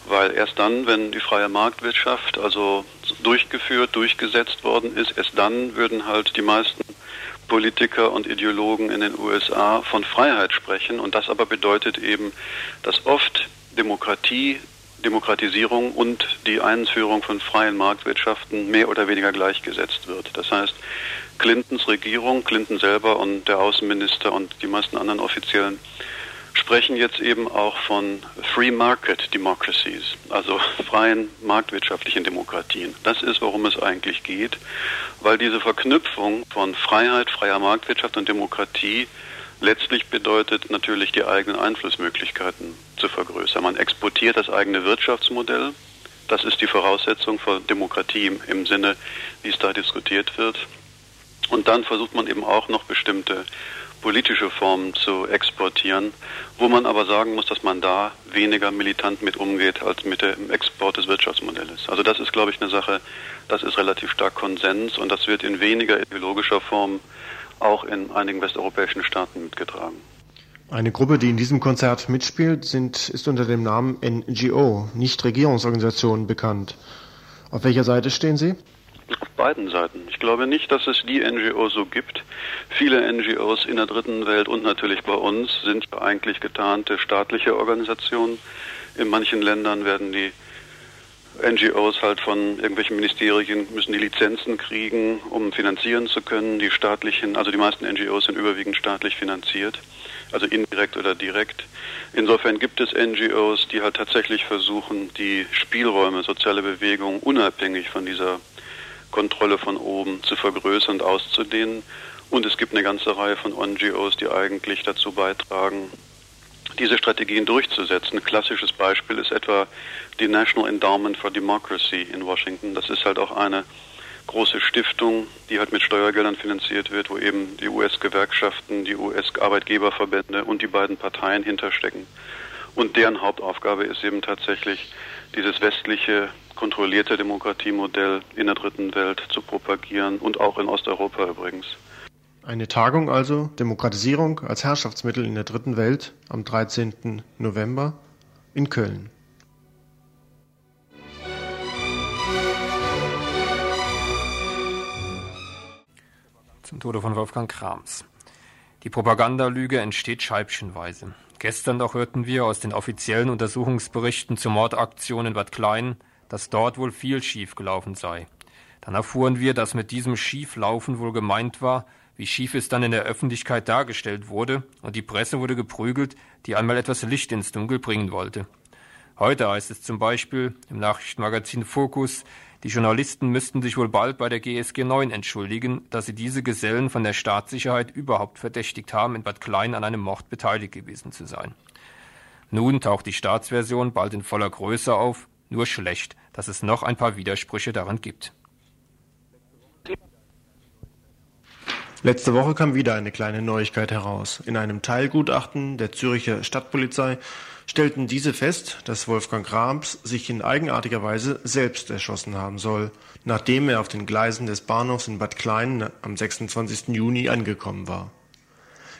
Weil erst dann, wenn die freie Marktwirtschaft also durchgeführt, durchgesetzt worden ist, erst dann würden halt die meisten Politiker und Ideologen in den USA von Freiheit sprechen. Und das aber bedeutet eben, dass oft Demokratie Demokratisierung und die Einführung von freien Marktwirtschaften mehr oder weniger gleichgesetzt wird. Das heißt, Clintons Regierung, Clinton selber und der Außenminister und die meisten anderen Offiziellen sprechen jetzt eben auch von Free Market Democracies, also freien marktwirtschaftlichen Demokratien. Das ist, worum es eigentlich geht, weil diese Verknüpfung von Freiheit, freier Marktwirtschaft und Demokratie letztlich bedeutet natürlich die eigenen Einflussmöglichkeiten zu vergrößern. Man exportiert das eigene Wirtschaftsmodell. Das ist die Voraussetzung für Demokratie im Sinne, wie es da diskutiert wird. Und dann versucht man eben auch noch bestimmte politische Formen zu exportieren, wo man aber sagen muss, dass man da weniger militant mit umgeht als mit dem Export des Wirtschaftsmodells. Also das ist, glaube ich, eine Sache, das ist relativ stark Konsens und das wird in weniger ideologischer Form auch in einigen westeuropäischen Staaten mitgetragen. Eine Gruppe, die in diesem Konzert mitspielt, sind, ist unter dem Namen NGO, Nichtregierungsorganisationen, bekannt. Auf welcher Seite stehen Sie? Auf beiden Seiten. Ich glaube nicht, dass es die NGO so gibt. Viele NGOs in der dritten Welt und natürlich bei uns sind eigentlich getarnte staatliche Organisationen. In manchen Ländern werden die NGOs halt von irgendwelchen Ministerien müssen die Lizenzen kriegen, um finanzieren zu können. Die staatlichen, also die meisten NGOs sind überwiegend staatlich finanziert, also indirekt oder direkt. Insofern gibt es NGOs, die halt tatsächlich versuchen, die Spielräume soziale Bewegung unabhängig von dieser Kontrolle von oben zu vergrößern und auszudehnen. Und es gibt eine ganze Reihe von NGOs, die eigentlich dazu beitragen, diese Strategien durchzusetzen. Ein klassisches Beispiel ist etwa die National Endowment for Democracy in Washington. Das ist halt auch eine große Stiftung, die halt mit Steuergeldern finanziert wird, wo eben die US-Gewerkschaften, die US-Arbeitgeberverbände und die beiden Parteien hinterstecken. Und deren Hauptaufgabe ist eben tatsächlich, dieses westliche kontrollierte Demokratiemodell in der dritten Welt zu propagieren und auch in Osteuropa übrigens. Eine Tagung also, Demokratisierung als Herrschaftsmittel in der Dritten Welt am 13. November in Köln. Zum Tode von Wolfgang Krams. Die Propagandalüge entsteht scheibchenweise. Gestern doch hörten wir aus den offiziellen Untersuchungsberichten zur Mordaktion in Bad Klein, dass dort wohl viel schiefgelaufen sei. Dann erfuhren wir, dass mit diesem Schieflaufen wohl gemeint war, wie schief es dann in der Öffentlichkeit dargestellt wurde, und die Presse wurde geprügelt, die einmal etwas Licht ins Dunkel bringen wollte. Heute heißt es zum Beispiel im Nachrichtenmagazin Focus, die Journalisten müssten sich wohl bald bei der GSG 9 entschuldigen, dass sie diese Gesellen von der Staatssicherheit überhaupt verdächtigt haben, in Bad Klein an einem Mord beteiligt gewesen zu sein. Nun taucht die Staatsversion bald in voller Größe auf, nur schlecht, dass es noch ein paar Widersprüche daran gibt. Letzte Woche kam wieder eine kleine Neuigkeit heraus. In einem Teilgutachten der Züricher Stadtpolizei stellten diese fest, dass Wolfgang Grams sich in eigenartiger Weise selbst erschossen haben soll, nachdem er auf den Gleisen des Bahnhofs in Bad Klein am 26. Juni angekommen war.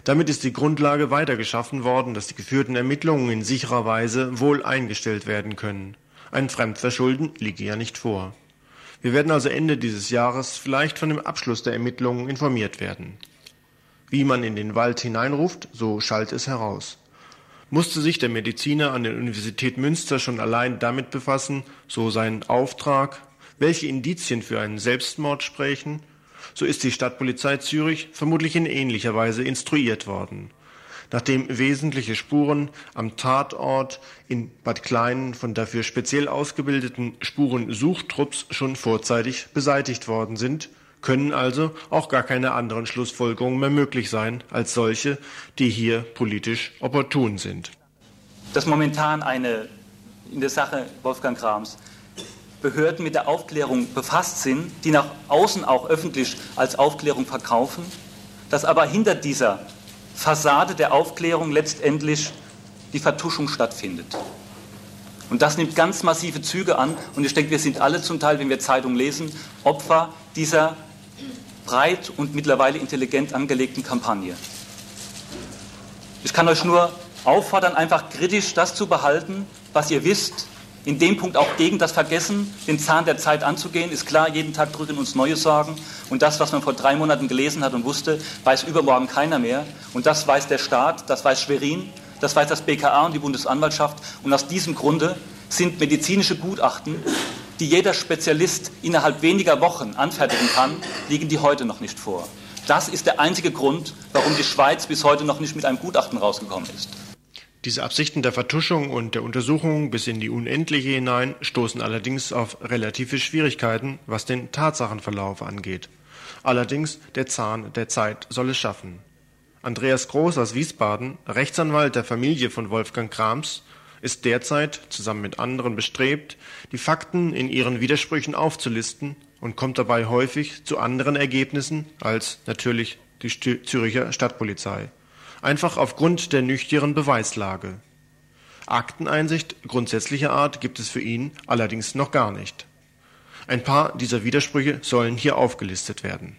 Damit ist die Grundlage weiter geschaffen worden, dass die geführten Ermittlungen in sicherer Weise wohl eingestellt werden können. Ein Fremdverschulden liege ja nicht vor. Wir werden also Ende dieses Jahres vielleicht von dem Abschluss der Ermittlungen informiert werden. Wie man in den Wald hineinruft, so schallt es heraus. Musste sich der Mediziner an der Universität Münster schon allein damit befassen, so sein Auftrag, welche Indizien für einen Selbstmord sprechen, so ist die Stadtpolizei Zürich vermutlich in ähnlicher Weise instruiert worden nachdem wesentliche Spuren am Tatort in Bad Klein von dafür speziell ausgebildeten Spurensuchtrupps schon vorzeitig beseitigt worden sind, können also auch gar keine anderen Schlussfolgerungen mehr möglich sein als solche, die hier politisch opportun sind. Dass momentan eine in der Sache Wolfgang Krams Behörden mit der Aufklärung befasst sind, die nach außen auch öffentlich als Aufklärung verkaufen, dass aber hinter dieser Fassade der Aufklärung letztendlich die Vertuschung stattfindet. Und das nimmt ganz massive Züge an. Und ich denke, wir sind alle zum Teil, wenn wir Zeitungen lesen, Opfer dieser breit und mittlerweile intelligent angelegten Kampagne. Ich kann euch nur auffordern, einfach kritisch das zu behalten, was ihr wisst, in dem Punkt auch gegen das Vergessen, den Zahn der Zeit anzugehen. Ist klar, jeden Tag drücken uns neue Sorgen. Und das, was man vor drei Monaten gelesen hat und wusste, weiß übermorgen keiner mehr. Und das weiß der Staat, das weiß Schwerin, das weiß das BKA und die Bundesanwaltschaft. Und aus diesem Grunde sind medizinische Gutachten, die jeder Spezialist innerhalb weniger Wochen anfertigen kann, liegen die heute noch nicht vor. Das ist der einzige Grund, warum die Schweiz bis heute noch nicht mit einem Gutachten rausgekommen ist. Diese Absichten der Vertuschung und der Untersuchung bis in die Unendliche hinein stoßen allerdings auf relative Schwierigkeiten, was den Tatsachenverlauf angeht. Allerdings der Zahn der Zeit soll es schaffen. Andreas Groß aus Wiesbaden, Rechtsanwalt der Familie von Wolfgang Krams, ist derzeit zusammen mit anderen bestrebt, die Fakten in ihren Widersprüchen aufzulisten und kommt dabei häufig zu anderen Ergebnissen als natürlich die Züricher Stadtpolizei einfach aufgrund der nüchternen Beweislage. Akteneinsicht grundsätzlicher Art gibt es für ihn allerdings noch gar nicht. Ein paar dieser Widersprüche sollen hier aufgelistet werden.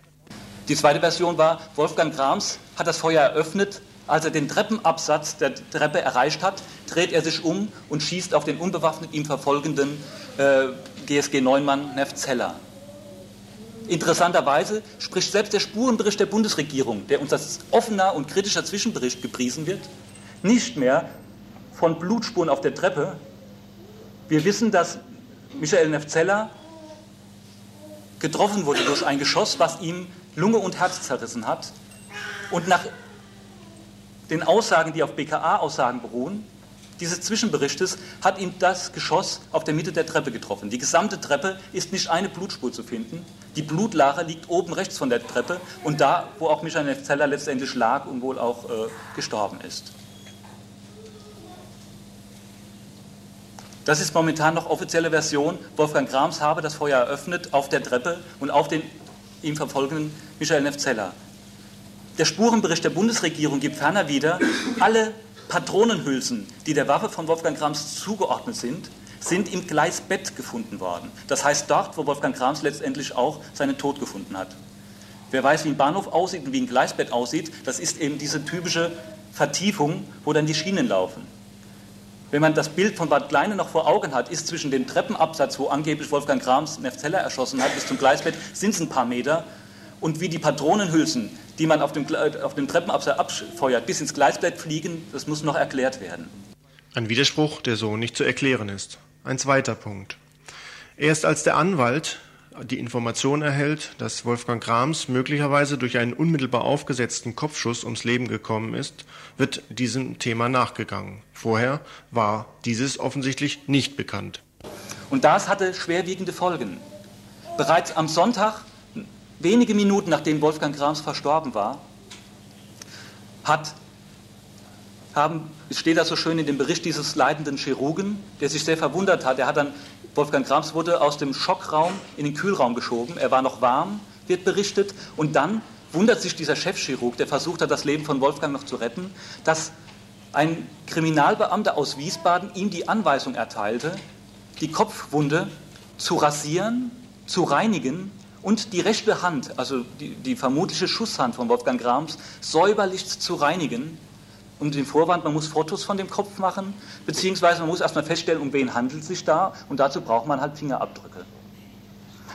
Die zweite Version war, Wolfgang Grams hat das Feuer eröffnet. Als er den Treppenabsatz der Treppe erreicht hat, dreht er sich um und schießt auf den unbewaffnet ihm verfolgenden äh, GSG 9-Mann Neff Zeller. Interessanterweise spricht selbst der Spurenbericht der Bundesregierung, der uns als offener und kritischer Zwischenbericht gepriesen wird, nicht mehr von Blutspuren auf der Treppe. Wir wissen, dass Michael Nefzeller getroffen wurde durch ein Geschoss, was ihm Lunge und Herz zerrissen hat. Und nach den Aussagen, die auf BKA-Aussagen beruhen, dieses Zwischenberichtes hat ihm das Geschoss auf der Mitte der Treppe getroffen. Die gesamte Treppe ist nicht eine Blutspur zu finden. Die Blutlache liegt oben rechts von der Treppe und da, wo auch Michael Zeller letztendlich lag und wohl auch äh, gestorben ist. Das ist momentan noch offizielle Version. Wolfgang Grams habe das Feuer eröffnet auf der Treppe und auf den ihm verfolgenden Michael Nefzeller. Der Spurenbericht der Bundesregierung gibt ferner wieder, alle Patronenhülsen, die der Waffe von Wolfgang Grams zugeordnet sind, sind im Gleisbett gefunden worden. Das heißt dort, wo Wolfgang Grams letztendlich auch seinen Tod gefunden hat. Wer weiß, wie ein Bahnhof aussieht und wie ein Gleisbett aussieht, das ist eben diese typische Vertiefung, wo dann die Schienen laufen. Wenn man das Bild von Bad Kleine noch vor Augen hat, ist zwischen dem Treppenabsatz, wo angeblich Wolfgang Grams Nefzeller erschossen hat, bis zum Gleisbett, sind es ein paar Meter. Und wie die Patronenhülsen die man auf dem, auf dem Treppenabseil abfeuert, bis ins Gleisbett fliegen, das muss noch erklärt werden. Ein Widerspruch, der so nicht zu erklären ist. Ein zweiter Punkt. Erst als der Anwalt die Information erhält, dass Wolfgang Grams möglicherweise durch einen unmittelbar aufgesetzten Kopfschuss ums Leben gekommen ist, wird diesem Thema nachgegangen. Vorher war dieses offensichtlich nicht bekannt. Und das hatte schwerwiegende Folgen. Bereits am Sonntag, wenige Minuten nachdem Wolfgang Grams verstorben war, hat, haben, steht das so schön in dem Bericht dieses leitenden Chirurgen, der sich sehr verwundert hat. Er hat dann Wolfgang Grams wurde aus dem Schockraum in den Kühlraum geschoben. Er war noch warm, wird berichtet. Und dann wundert sich dieser Chefchirurg, der versucht hat, das Leben von Wolfgang noch zu retten, dass ein Kriminalbeamter aus Wiesbaden ihm die Anweisung erteilte, die Kopfwunde zu rasieren, zu reinigen und die rechte Hand, also die, die vermutliche Schusshand von Wolfgang Grams, säuberlich zu reinigen um den Vorwand, man muss Fotos von dem Kopf machen, beziehungsweise man muss erstmal feststellen, um wen handelt es sich da und dazu braucht man halt Fingerabdrücke.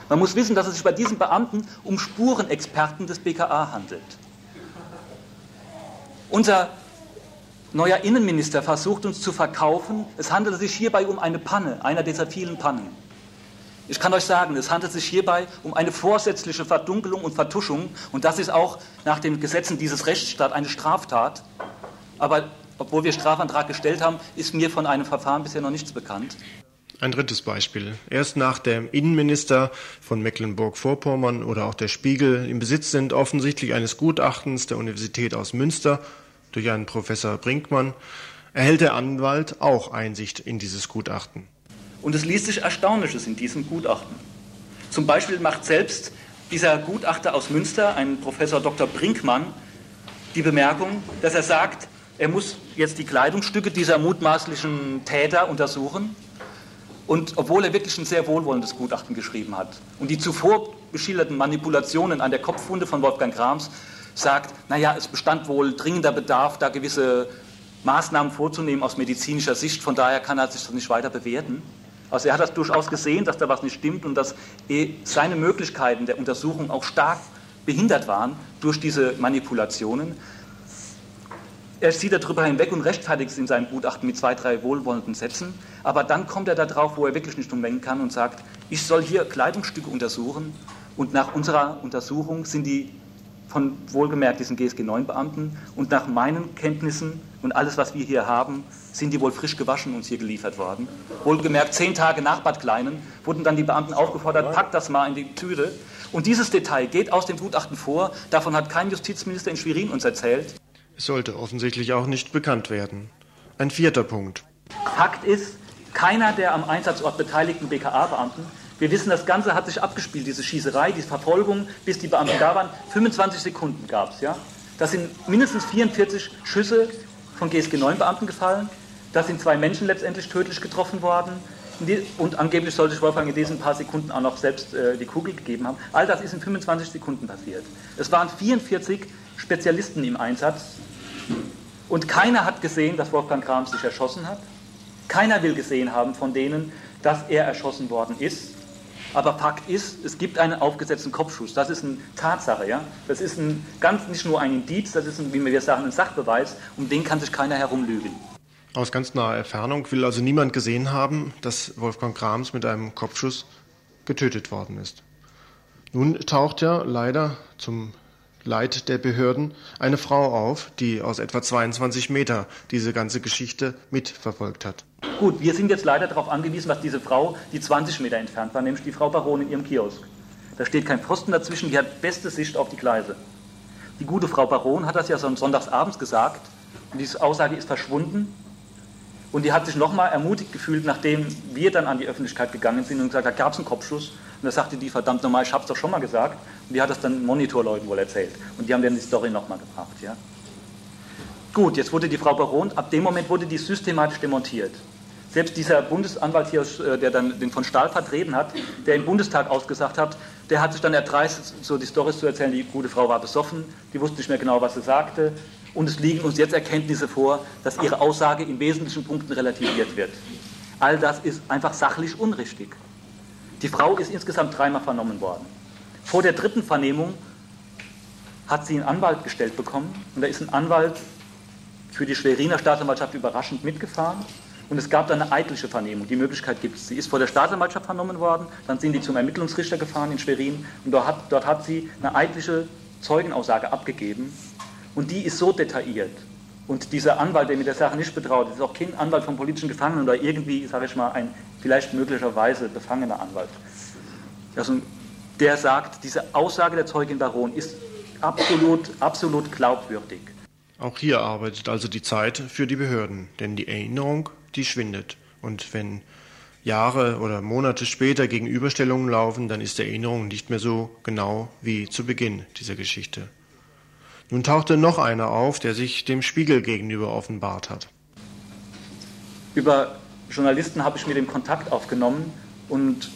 Man muss wissen, dass es sich bei diesen Beamten um Spurenexperten des BKA handelt. Unser neuer Innenminister versucht uns zu verkaufen, es handelt sich hierbei um eine Panne, einer dieser vielen Pannen. Ich kann euch sagen, es handelt sich hierbei um eine vorsätzliche Verdunkelung und Vertuschung und das ist auch nach den Gesetzen dieses Rechtsstaats eine Straftat. Aber obwohl wir Strafantrag gestellt haben, ist mir von einem Verfahren bisher noch nichts bekannt. Ein drittes Beispiel. Erst nach dem Innenminister von Mecklenburg-Vorpommern oder auch der Spiegel im Besitz sind offensichtlich eines Gutachtens der Universität aus Münster durch einen Professor Brinkmann, erhält der Anwalt auch Einsicht in dieses Gutachten. Und es liest sich Erstaunliches in diesem Gutachten. Zum Beispiel macht selbst dieser Gutachter aus Münster, ein Professor Dr. Brinkmann, die Bemerkung, dass er sagt, er muss jetzt die Kleidungsstücke dieser mutmaßlichen Täter untersuchen. Und obwohl er wirklich ein sehr wohlwollendes Gutachten geschrieben hat und die zuvor geschilderten Manipulationen an der Kopfwunde von Wolfgang Krams sagt, naja, es bestand wohl dringender Bedarf, da gewisse Maßnahmen vorzunehmen aus medizinischer Sicht, von daher kann er sich das nicht weiter bewerten. Also er hat das durchaus gesehen, dass da was nicht stimmt und dass seine Möglichkeiten der Untersuchung auch stark behindert waren durch diese Manipulationen. Er sieht darüber hinweg und rechtfertigt es in seinem Gutachten mit zwei, drei wohlwollenden Sätzen. Aber dann kommt er darauf, wo er wirklich nicht umlenken kann und sagt, ich soll hier Kleidungsstücke untersuchen. Und nach unserer Untersuchung sind die von wohlgemerkt diesen GSG-9-Beamten und nach meinen Kenntnissen und alles, was wir hier haben, sind die wohl frisch gewaschen uns hier geliefert worden. Wohlgemerkt, zehn Tage nach Bad Kleinen wurden dann die Beamten aufgefordert, packt das mal in die Tüte. Und dieses Detail geht aus dem Gutachten vor. Davon hat kein Justizminister in Schwerin uns erzählt. Es sollte offensichtlich auch nicht bekannt werden. Ein vierter Punkt. Fakt ist, keiner der am Einsatzort beteiligten BKA-Beamten, wir wissen, das Ganze hat sich abgespielt, diese Schießerei, diese Verfolgung, bis die Beamten da waren. 25 Sekunden gab es. Ja? Das sind mindestens 44 Schüsse von GSG-9-Beamten gefallen. Da sind zwei Menschen letztendlich tödlich getroffen worden. Und angeblich soll sich Wolfgang in diesen paar Sekunden auch noch selbst äh, die Kugel gegeben haben. All das ist in 25 Sekunden passiert. Es waren 44 Spezialisten im Einsatz, und keiner hat gesehen, dass Wolfgang Kram sich erschossen hat. Keiner will gesehen haben von denen, dass er erschossen worden ist. Aber Fakt ist, es gibt einen aufgesetzten Kopfschuss. Das ist eine Tatsache. Ja? Das ist ein, ganz, nicht nur ein Indiz, das ist, ein, wie wir sagen, ein Sachbeweis. Um den kann sich keiner herumlügen. Aus ganz naher Entfernung will also niemand gesehen haben, dass Wolfgang Krams mit einem Kopfschuss getötet worden ist. Nun taucht ja leider zum Leid der Behörden eine Frau auf, die aus etwa 22 Meter diese ganze Geschichte mitverfolgt hat. Gut, wir sind jetzt leider darauf angewiesen, dass diese Frau, die 20 Meter entfernt war, nämlich die Frau Baron in ihrem Kiosk. Da steht kein Pfosten dazwischen, die hat beste Sicht auf die Gleise. Die gute Frau Baron hat das ja so sonntagsabends gesagt und diese Aussage ist verschwunden. Und die hat sich nochmal ermutigt gefühlt, nachdem wir dann an die Öffentlichkeit gegangen sind und gesagt, da gab es einen Kopfschuss. Und da sagte die, verdammt nochmal, ich habe es doch schon mal gesagt. Und die hat das dann Monitorleuten wohl erzählt. Und die haben dann die Story nochmal gebracht. Ja. Gut, jetzt wurde die Frau Baron, ab dem Moment wurde die systematisch demontiert. Selbst dieser Bundesanwalt hier, äh, der dann den von Stahl vertreten hat, der im Bundestag ausgesagt hat, der hat sich dann erdreistet, so die Storys zu erzählen, die gute Frau war besoffen, die wusste nicht mehr genau, was sie sagte. Und es liegen uns jetzt Erkenntnisse vor, dass ihre Aussage in wesentlichen Punkten relativiert wird. All das ist einfach sachlich unrichtig. Die Frau ist insgesamt dreimal vernommen worden. Vor der dritten Vernehmung hat sie einen Anwalt gestellt bekommen und da ist ein Anwalt für die Schweriner Staatsanwaltschaft überraschend mitgefahren und es gab dann eine eidliche Vernehmung. Die Möglichkeit gibt es. Sie ist vor der Staatsanwaltschaft vernommen worden, dann sind die zum Ermittlungsrichter gefahren in Schwerin und dort hat, dort hat sie eine eidliche Zeugenaussage abgegeben und die ist so detailliert. Und dieser Anwalt, der mit der Sache nicht betraut ist, ist auch kein Anwalt von politischen Gefangenen oder irgendwie, sage ich mal, ein vielleicht möglicherweise befangener Anwalt. Also, der sagt, diese Aussage der Zeugin Baron ist absolut, absolut glaubwürdig. Auch hier arbeitet also die Zeit für die Behörden, denn die Erinnerung, die schwindet. Und wenn Jahre oder Monate später Gegenüberstellungen laufen, dann ist die Erinnerung nicht mehr so genau wie zu Beginn dieser Geschichte. Nun tauchte noch einer auf, der sich dem Spiegel gegenüber offenbart hat. Über Journalisten habe ich mir den Kontakt aufgenommen und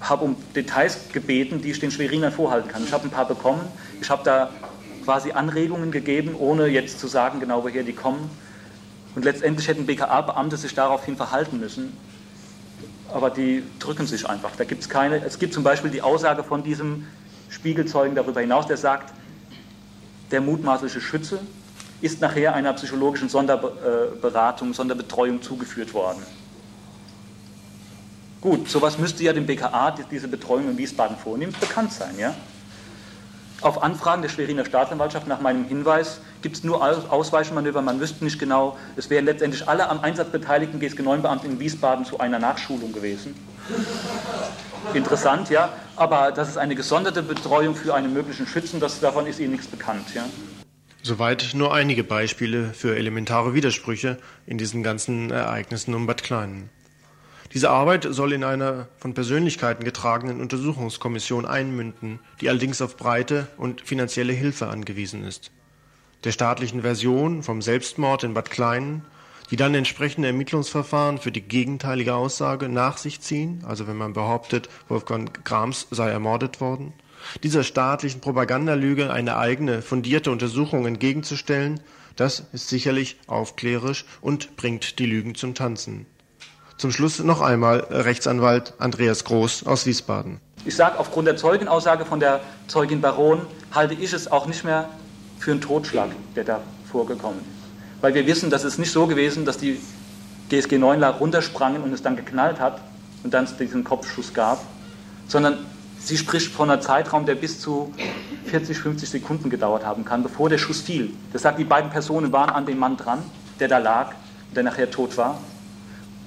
habe um Details gebeten, die ich den Schwerinern vorhalten kann. Ich habe ein paar bekommen. Ich habe da quasi Anregungen gegeben, ohne jetzt zu sagen, genau woher die kommen. Und letztendlich hätten BKA-Beamte sich daraufhin verhalten müssen. Aber die drücken sich einfach. Da gibt's keine, es gibt zum Beispiel die Aussage von diesem Spiegelzeugen darüber hinaus, der sagt, der mutmaßliche Schütze ist nachher einer psychologischen Sonderberatung, Sonderbetreuung zugeführt worden. Gut, sowas müsste ja dem BKA, diese Betreuung in Wiesbaden vornimmt, bekannt sein. Ja? Auf Anfragen der Schweriner Staatsanwaltschaft nach meinem Hinweis gibt es nur Ausweichmanöver. Man wüsste nicht genau, es wären letztendlich alle am Einsatz beteiligten GSG-9-Beamten in Wiesbaden zu einer Nachschulung gewesen. Interessant, ja. Aber das ist eine gesonderte Betreuung für einen möglichen Schützen, das, davon ist Ihnen nichts bekannt, ja. Soweit nur einige Beispiele für elementare Widersprüche in diesen ganzen Ereignissen um Bad Kleinen. Diese Arbeit soll in einer von Persönlichkeiten getragenen Untersuchungskommission einmünden, die allerdings auf breite und finanzielle Hilfe angewiesen ist. Der staatlichen Version vom Selbstmord in Bad Kleinen die dann entsprechende Ermittlungsverfahren für die gegenteilige Aussage nach sich ziehen, also wenn man behauptet, Wolfgang Grams sei ermordet worden, dieser staatlichen Propagandalüge eine eigene, fundierte Untersuchung entgegenzustellen, das ist sicherlich aufklärerisch und bringt die Lügen zum Tanzen. Zum Schluss noch einmal Rechtsanwalt Andreas Groß aus Wiesbaden. Ich sage, aufgrund der Zeugenaussage von der Zeugin Baron halte ich es auch nicht mehr für einen Totschlag, der da vorgekommen ist weil wir wissen, dass es nicht so gewesen, dass die GSG 9-Ler runtersprangen und es dann geknallt hat und dann es diesen Kopfschuss gab, sondern sie spricht von einem Zeitraum, der bis zu 40, 50 Sekunden gedauert haben kann, bevor der Schuss fiel. Das sagt, die beiden Personen waren an dem Mann dran, der da lag, der nachher tot war.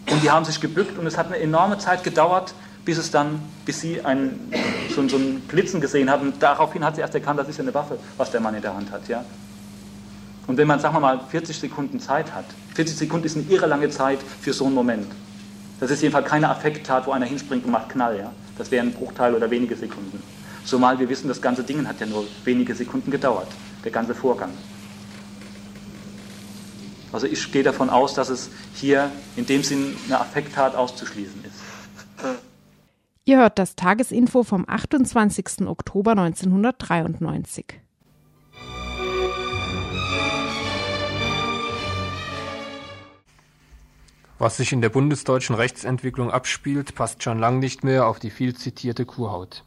Und die haben sich gebückt und es hat eine enorme Zeit gedauert, bis es dann, bis sie einen, so, so einen Blitzen gesehen hat und daraufhin hat sie erst erkannt, das ist ja eine Waffe, was der Mann in der Hand hat. Ja? Und wenn man, sagen wir mal, 40 Sekunden Zeit hat, 40 Sekunden ist eine irre lange Zeit für so einen Moment. Das ist jedenfalls keine Affekttat, wo einer hinspringt und macht Knall. Ja? Das wäre ein Bruchteil oder wenige Sekunden. Zumal wir wissen, das ganze Ding hat ja nur wenige Sekunden gedauert, der ganze Vorgang. Also ich gehe davon aus, dass es hier in dem Sinn eine Affekttat auszuschließen ist. Ihr hört das Tagesinfo vom 28. Oktober 1993. Was sich in der bundesdeutschen Rechtsentwicklung abspielt, passt schon lang nicht mehr auf die viel zitierte Kuhhaut.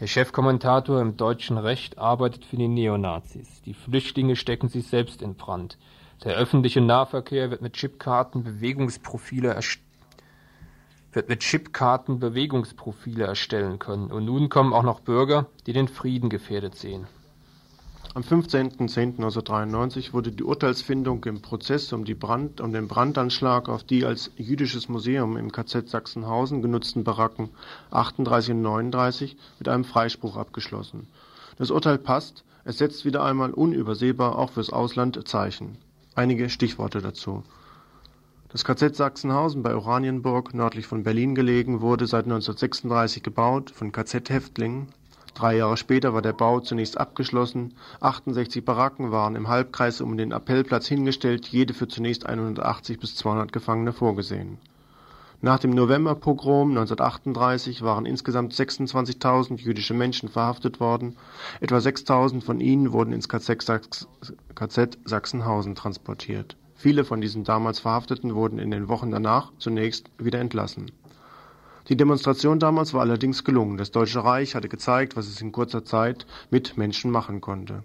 Der Chefkommentator im deutschen Recht arbeitet für die Neonazis. Die Flüchtlinge stecken sich selbst in Brand. Der öffentliche Nahverkehr wird mit Chipkarten Bewegungsprofile wird mit Chipkarten Bewegungsprofile erstellen können. Und nun kommen auch noch Bürger, die den Frieden gefährdet sehen. Am 15.10.1993 wurde die Urteilsfindung im Prozess um, Brand, um, den Brandanschlag auf die als jüdisches Museum im KZ Sachsenhausen genutzten Baracken 38 und 39 mit einem Freispruch abgeschlossen. Das Urteil passt, es setzt wieder einmal unübersehbar auch fürs Ausland Zeichen. Einige Stichworte dazu. Das KZ Sachsenhausen bei Oranienburg, nördlich von Berlin gelegen, wurde seit 1936 gebaut von KZ-Häftlingen Drei Jahre später war der Bau zunächst abgeschlossen, 68 Baracken waren im Halbkreis um den Appellplatz hingestellt, jede für zunächst 180 bis 200 Gefangene vorgesehen. Nach dem Novemberpogrom 1938 waren insgesamt 26.000 jüdische Menschen verhaftet worden, etwa 6.000 von ihnen wurden ins KZ Sachsenhausen transportiert. Viele von diesen damals Verhafteten wurden in den Wochen danach zunächst wieder entlassen Die Demonstration damals war allerdings gelungen. Das Deutsche Reich hatte gezeigt, was es in kurzer Zeit mit Menschen machen konnte.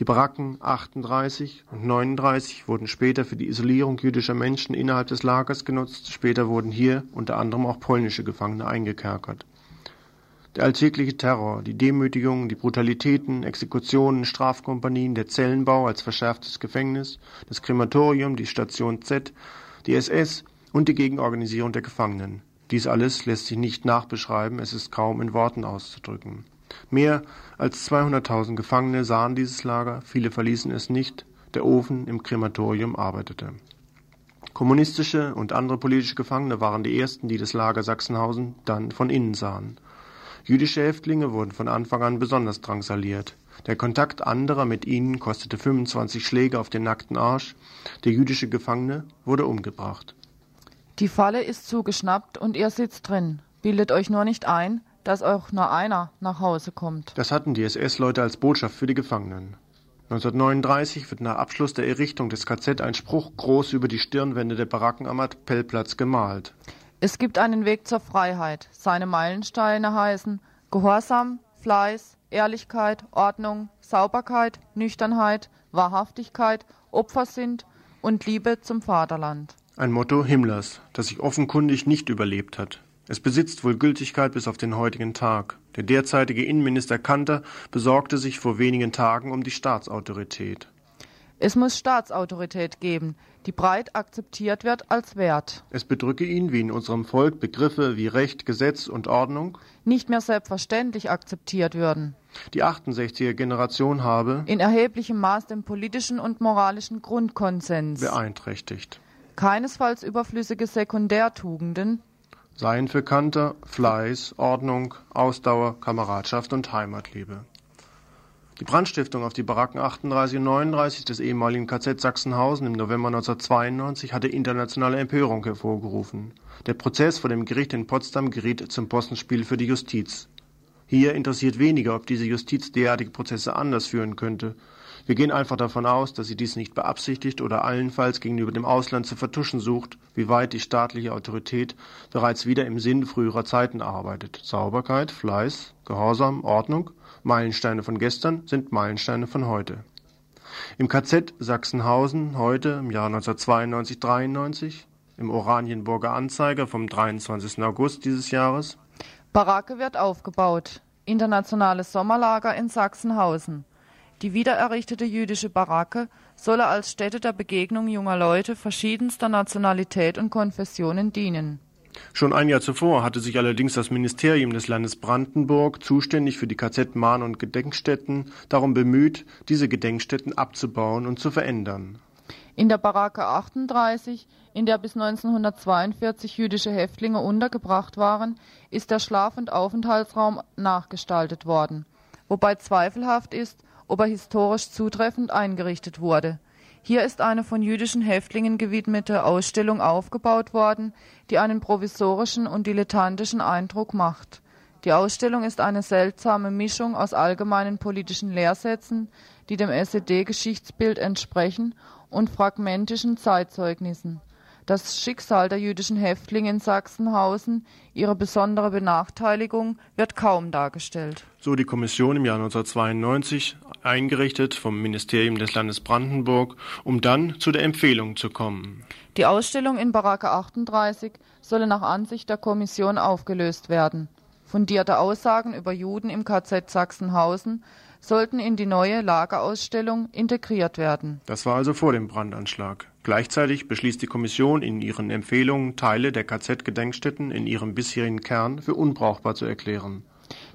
Die Baracken 38 und 39 wurden später für die Isolierung jüdischer Menschen innerhalb des Lagers genutzt. Später wurden hier unter anderem auch polnische Gefangene eingekerkert. Der alltägliche Terror, die Demütigungen, die Brutalitäten, Exekutionen, Strafkompanien, der Zellenbau als verschärftes Gefängnis, das Krematorium, die Station Z, die SS und die Gegenorganisierung der Gefangenen. Dies alles lässt sich nicht nachbeschreiben, es ist kaum in Worten auszudrücken. Mehr als 200.000 Gefangene sahen dieses Lager, viele verließen es nicht, der Ofen im Krematorium arbeitete. Kommunistische und andere politische Gefangene waren die ersten, die das Lager Sachsenhausen dann von innen sahen. Jüdische Häftlinge wurden von Anfang an besonders drangsaliert. Der Kontakt anderer mit ihnen kostete 25 Schläge auf den nackten Arsch. Der jüdische Gefangene wurde umgebracht. Die Falle ist zugeschnappt und ihr sitzt drin. Bildet euch nur nicht ein, dass auch nur einer nach Hause kommt. Das hatten die SS-Leute als Botschaft für die Gefangenen. 1939 wird nach Abschluss der Errichtung des KZ ein Spruch groß über die Stirnwände der Baracken am Appellplatz gemalt. Es gibt einen Weg zur Freiheit. Seine Meilensteine heißen Gehorsam, Fleiß, Ehrlichkeit, Ordnung, Sauberkeit, Nüchternheit, Wahrhaftigkeit, Opfersinn und Liebe zum Vaterland. Ein Motto Himmlers, das sich offenkundig nicht überlebt hat. Es besitzt wohl Gültigkeit bis auf den heutigen Tag. Der derzeitige Innenminister Kanter besorgte sich vor wenigen Tagen um die Staatsautorität. Es muss Staatsautorität geben, die breit akzeptiert wird als Wert. Es bedrücke ihn, wie in unserem Volk Begriffe wie Recht, Gesetz und Ordnung nicht mehr selbstverständlich akzeptiert würden. Die 68er Generation habe in erheblichem Maß den politischen und moralischen Grundkonsens beeinträchtigt. Keinesfalls überflüssige Sekundärtugenden seien für Kanter Fleiß, Ordnung, Ausdauer, Kameradschaft und Heimatliebe. Die Brandstiftung auf die Baracken 38 und 39 des ehemaligen KZ Sachsenhausen im November 1992 hatte internationale Empörung hervorgerufen. Der Prozess vor dem Gericht in Potsdam geriet zum Postenspiel für die Justiz. Hier interessiert weniger, ob diese Justiz derartige Prozesse anders führen könnte. Wir gehen einfach davon aus, dass sie dies nicht beabsichtigt oder allenfalls gegenüber dem Ausland zu vertuschen sucht, wie weit die staatliche Autorität bereits wieder im Sinn früherer Zeiten arbeitet. Sauberkeit, Fleiß, Gehorsam, Ordnung, Meilensteine von gestern sind Meilensteine von heute. Im KZ Sachsenhausen heute im Jahr 1992-93, im Oranienburger Anzeiger vom 23. August dieses Jahres. Baracke wird aufgebaut. Internationales Sommerlager in Sachsenhausen. Die wiedererrichtete jüdische Baracke solle als Stätte der Begegnung junger Leute verschiedenster Nationalität und Konfessionen dienen. Schon ein Jahr zuvor hatte sich allerdings das Ministerium des Landes Brandenburg, zuständig für die KZ-Mahn- und Gedenkstätten, darum bemüht, diese Gedenkstätten abzubauen und zu verändern. In der Baracke 38, in der bis 1942 jüdische Häftlinge untergebracht waren, ist der Schlaf- und Aufenthaltsraum nachgestaltet worden, wobei zweifelhaft ist, ob er historisch zutreffend eingerichtet wurde. Hier ist eine von jüdischen Häftlingen gewidmete Ausstellung aufgebaut worden, die einen provisorischen und dilettantischen Eindruck macht. Die Ausstellung ist eine seltsame Mischung aus allgemeinen politischen Lehrsätzen, die dem SED-Geschichtsbild entsprechen, und fragmentischen Zeitzeugnissen. Das Schicksal der jüdischen Häftlinge in Sachsenhausen, ihre besondere Benachteiligung, wird kaum dargestellt. So die Kommission im Jahr 1992, eingerichtet vom Ministerium des Landes Brandenburg, um dann zu der Empfehlung zu kommen. Die Ausstellung in Baracke 38 solle nach Ansicht der Kommission aufgelöst werden. Fundierte Aussagen über Juden im KZ Sachsenhausen sollten in die neue Lagerausstellung integriert werden. Das war also vor dem Brandanschlag. Gleichzeitig beschließt die Kommission in ihren Empfehlungen, Teile der KZ-Gedenkstätten in ihrem bisherigen Kern für unbrauchbar zu erklären.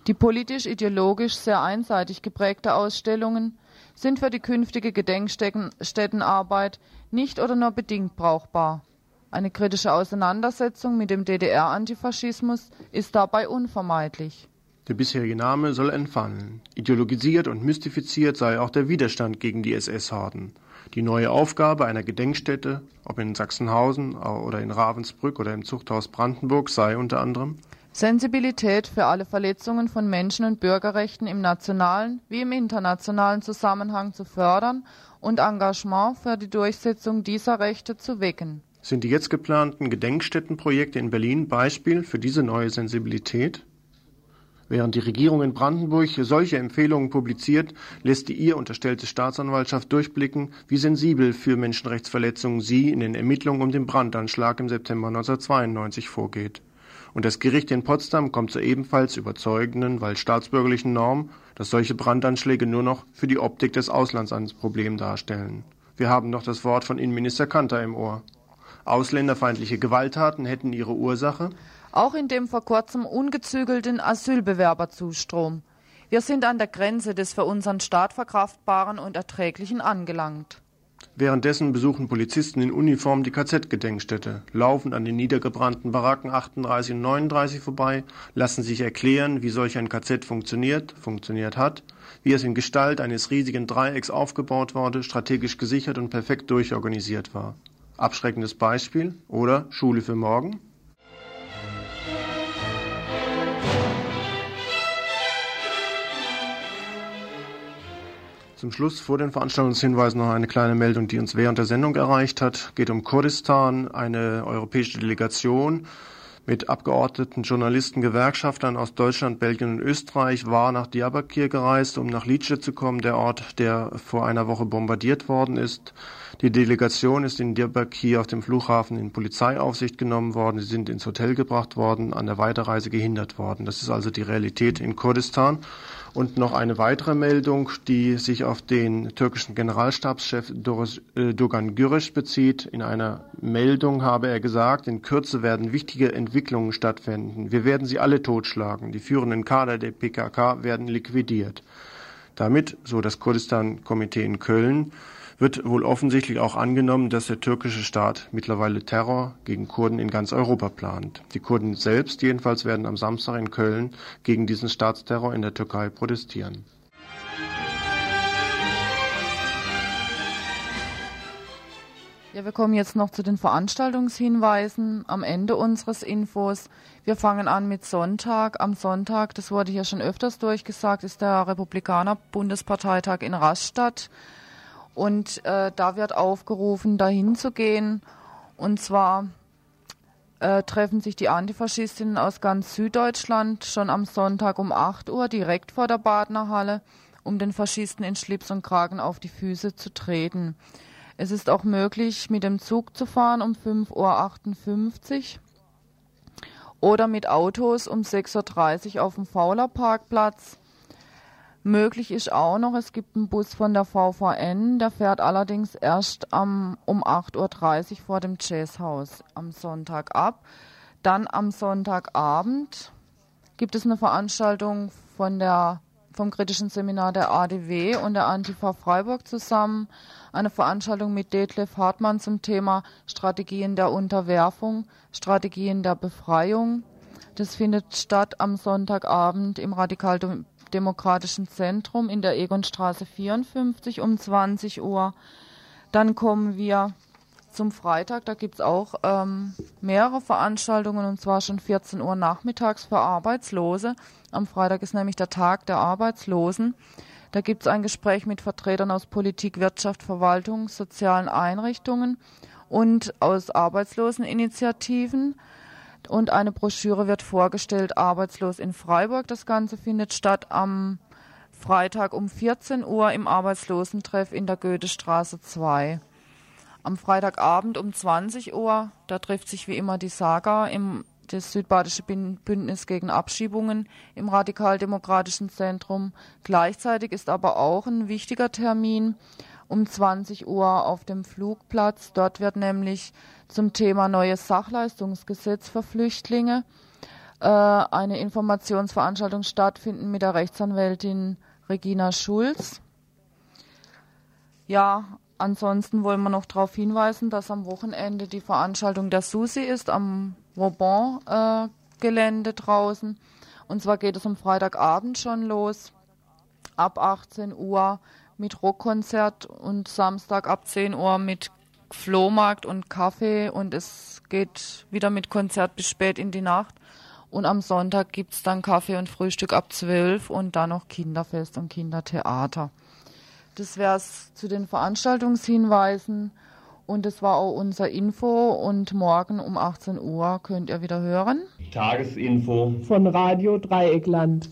Die politisch-ideologisch sehr einseitig geprägte Ausstellungen sind für die künftige Gedenkstättenarbeit nicht oder nur bedingt brauchbar. Eine kritische Auseinandersetzung mit dem DDR-Antifaschismus ist dabei unvermeidlich. Der bisherige Name soll entfallen. Ideologisiert und mystifiziert sei auch der Widerstand gegen die SS-Horden. Die neue Aufgabe einer Gedenkstätte, ob in Sachsenhausen oder in Ravensbrück oder im Zuchthaus Brandenburg, sei unter anderem Sensibilität für alle Verletzungen von Menschen- und Bürgerrechten im nationalen wie im internationalen Zusammenhang zu fördern und Engagement für die Durchsetzung dieser Rechte zu wecken Sind die jetzt geplanten Gedenkstättenprojekte in Berlin Beispiel für diese neue Sensibilität? Während die Regierung in Brandenburg solche Empfehlungen publiziert, lässt die ihr unterstellte Staatsanwaltschaft durchblicken, wie sensibel für Menschenrechtsverletzungen sie in den Ermittlungen um den Brandanschlag im September 1992 vorgeht. Und das Gericht in Potsdam kommt zur ebenfalls überzeugenden, weil staatsbürgerlichen Norm, dass solche Brandanschläge nur noch für die Optik des Auslands ein Problem darstellen. Wir haben noch das Wort von Innenminister Kanter im Ohr. Ausländerfeindliche Gewalttaten hätten ihre Ursache auch in dem vor kurzem ungezügelten Asylbewerberzustrom. Wir sind an der Grenze des für unseren Staat verkraftbaren und erträglichen angelangt. Währenddessen besuchen Polizisten in Uniform die KZ-Gedenkstätte, laufen an den niedergebrannten Baracken 38 und 39 vorbei, lassen sich erklären, wie solch ein KZ funktioniert, funktioniert hat, wie es in Gestalt eines riesigen Dreiecks aufgebaut wurde, strategisch gesichert und perfekt durchorganisiert war. Abschreckendes Beispiel oder Schule für morgen? Zum Schluss vor den Veranstaltungshinweisen noch eine kleine Meldung, die uns während der Sendung erreicht hat. Geht um Kurdistan, eine europäische Delegation mit Abgeordneten, Journalisten, Gewerkschaftern aus Deutschland, Belgien und Österreich war nach Diyarbakir gereist, um nach Lice zu kommen, der Ort, der vor einer Woche bombardiert worden ist. Die Delegation ist in Diyarbakir auf dem Flughafen in Polizeiaufsicht genommen worden. Sie sind ins Hotel gebracht worden, an der Weiterreise gehindert worden. Das ist also die Realität in Kurdistan. Und noch eine weitere Meldung, die sich auf den türkischen Generalstabschef äh, Dogan Güreş bezieht. In einer Meldung habe er gesagt, in Kürze werden wichtige Entwicklungen stattfinden. Wir werden sie alle totschlagen. Die führenden Kader der PKK werden liquidiert. Damit, so das Kurdistan-Komitee in Köln, wird wohl offensichtlich auch angenommen, dass der türkische Staat mittlerweile Terror gegen Kurden in ganz Europa plant. Die Kurden selbst jedenfalls werden am Samstag in Köln gegen diesen Staatsterror in der Türkei protestieren. Ja, wir kommen jetzt noch zu den Veranstaltungshinweisen am Ende unseres Infos. Wir fangen an mit Sonntag. Am Sonntag, das wurde hier schon öfters durchgesagt, ist der Republikaner-Bundesparteitag in Rastatt. Und äh, da wird aufgerufen, dahin zu gehen. Und zwar äh, treffen sich die Antifaschistinnen aus ganz Süddeutschland schon am Sonntag um 8 Uhr direkt vor der Badnerhalle, um den Faschisten in Schlips und Kragen auf die Füße zu treten. Es ist auch möglich, mit dem Zug zu fahren um 5.58 Uhr oder mit Autos um 6.30 Uhr auf dem Fauler Parkplatz Möglich ist auch noch, es gibt einen Bus von der VVN, der fährt allerdings erst am, um 8.30 Uhr vor dem Jazzhaus am Sonntag ab. Dann am Sonntagabend gibt es eine Veranstaltung von der, vom kritischen Seminar der ADW und der Antifa Freiburg zusammen. Eine Veranstaltung mit Detlef Hartmann zum Thema Strategien der Unterwerfung, Strategien der Befreiung. Das findet statt am Sonntagabend im Radikal Demokratischen Zentrum in der Egonstraße 54 um 20 Uhr. Dann kommen wir zum Freitag, da gibt es auch ähm, mehrere Veranstaltungen und zwar schon 14 Uhr nachmittags für Arbeitslose. Am Freitag ist nämlich der Tag der Arbeitslosen. Da gibt es ein Gespräch mit Vertretern aus Politik, Wirtschaft, Verwaltung, sozialen Einrichtungen und aus Arbeitsloseninitiativen und eine Broschüre wird vorgestellt, Arbeitslos in Freiburg. Das Ganze findet statt am Freitag um 14 Uhr im Arbeitslosentreff in der Goethestraße 2. Am Freitagabend um 20 Uhr, da trifft sich wie immer die Saga im das Südbadische Bündnis gegen Abschiebungen im Radikaldemokratischen Zentrum. Gleichzeitig ist aber auch ein wichtiger Termin um 20 Uhr auf dem Flugplatz. Dort wird nämlich zum Thema neues Sachleistungsgesetz für Flüchtlinge äh, eine Informationsveranstaltung stattfinden mit der Rechtsanwältin Regina Schulz. Ja, ansonsten wollen wir noch darauf hinweisen, dass am Wochenende die Veranstaltung der Susi ist am Vauban-Gelände äh, draußen. Und zwar geht es am Freitagabend schon los, ab 18 Uhr mit Rockkonzert und Samstag ab 10 Uhr mit Flohmarkt und Kaffee und es geht wieder mit Konzert bis spät in die Nacht. Und am Sonntag gibt es dann Kaffee und Frühstück ab 12 und dann noch Kinderfest und Kindertheater. Das wäre es zu den Veranstaltungshinweisen. Und das war auch unser Info und morgen um 18 Uhr könnt ihr wieder hören. Tagesinfo von Radio Dreieckland.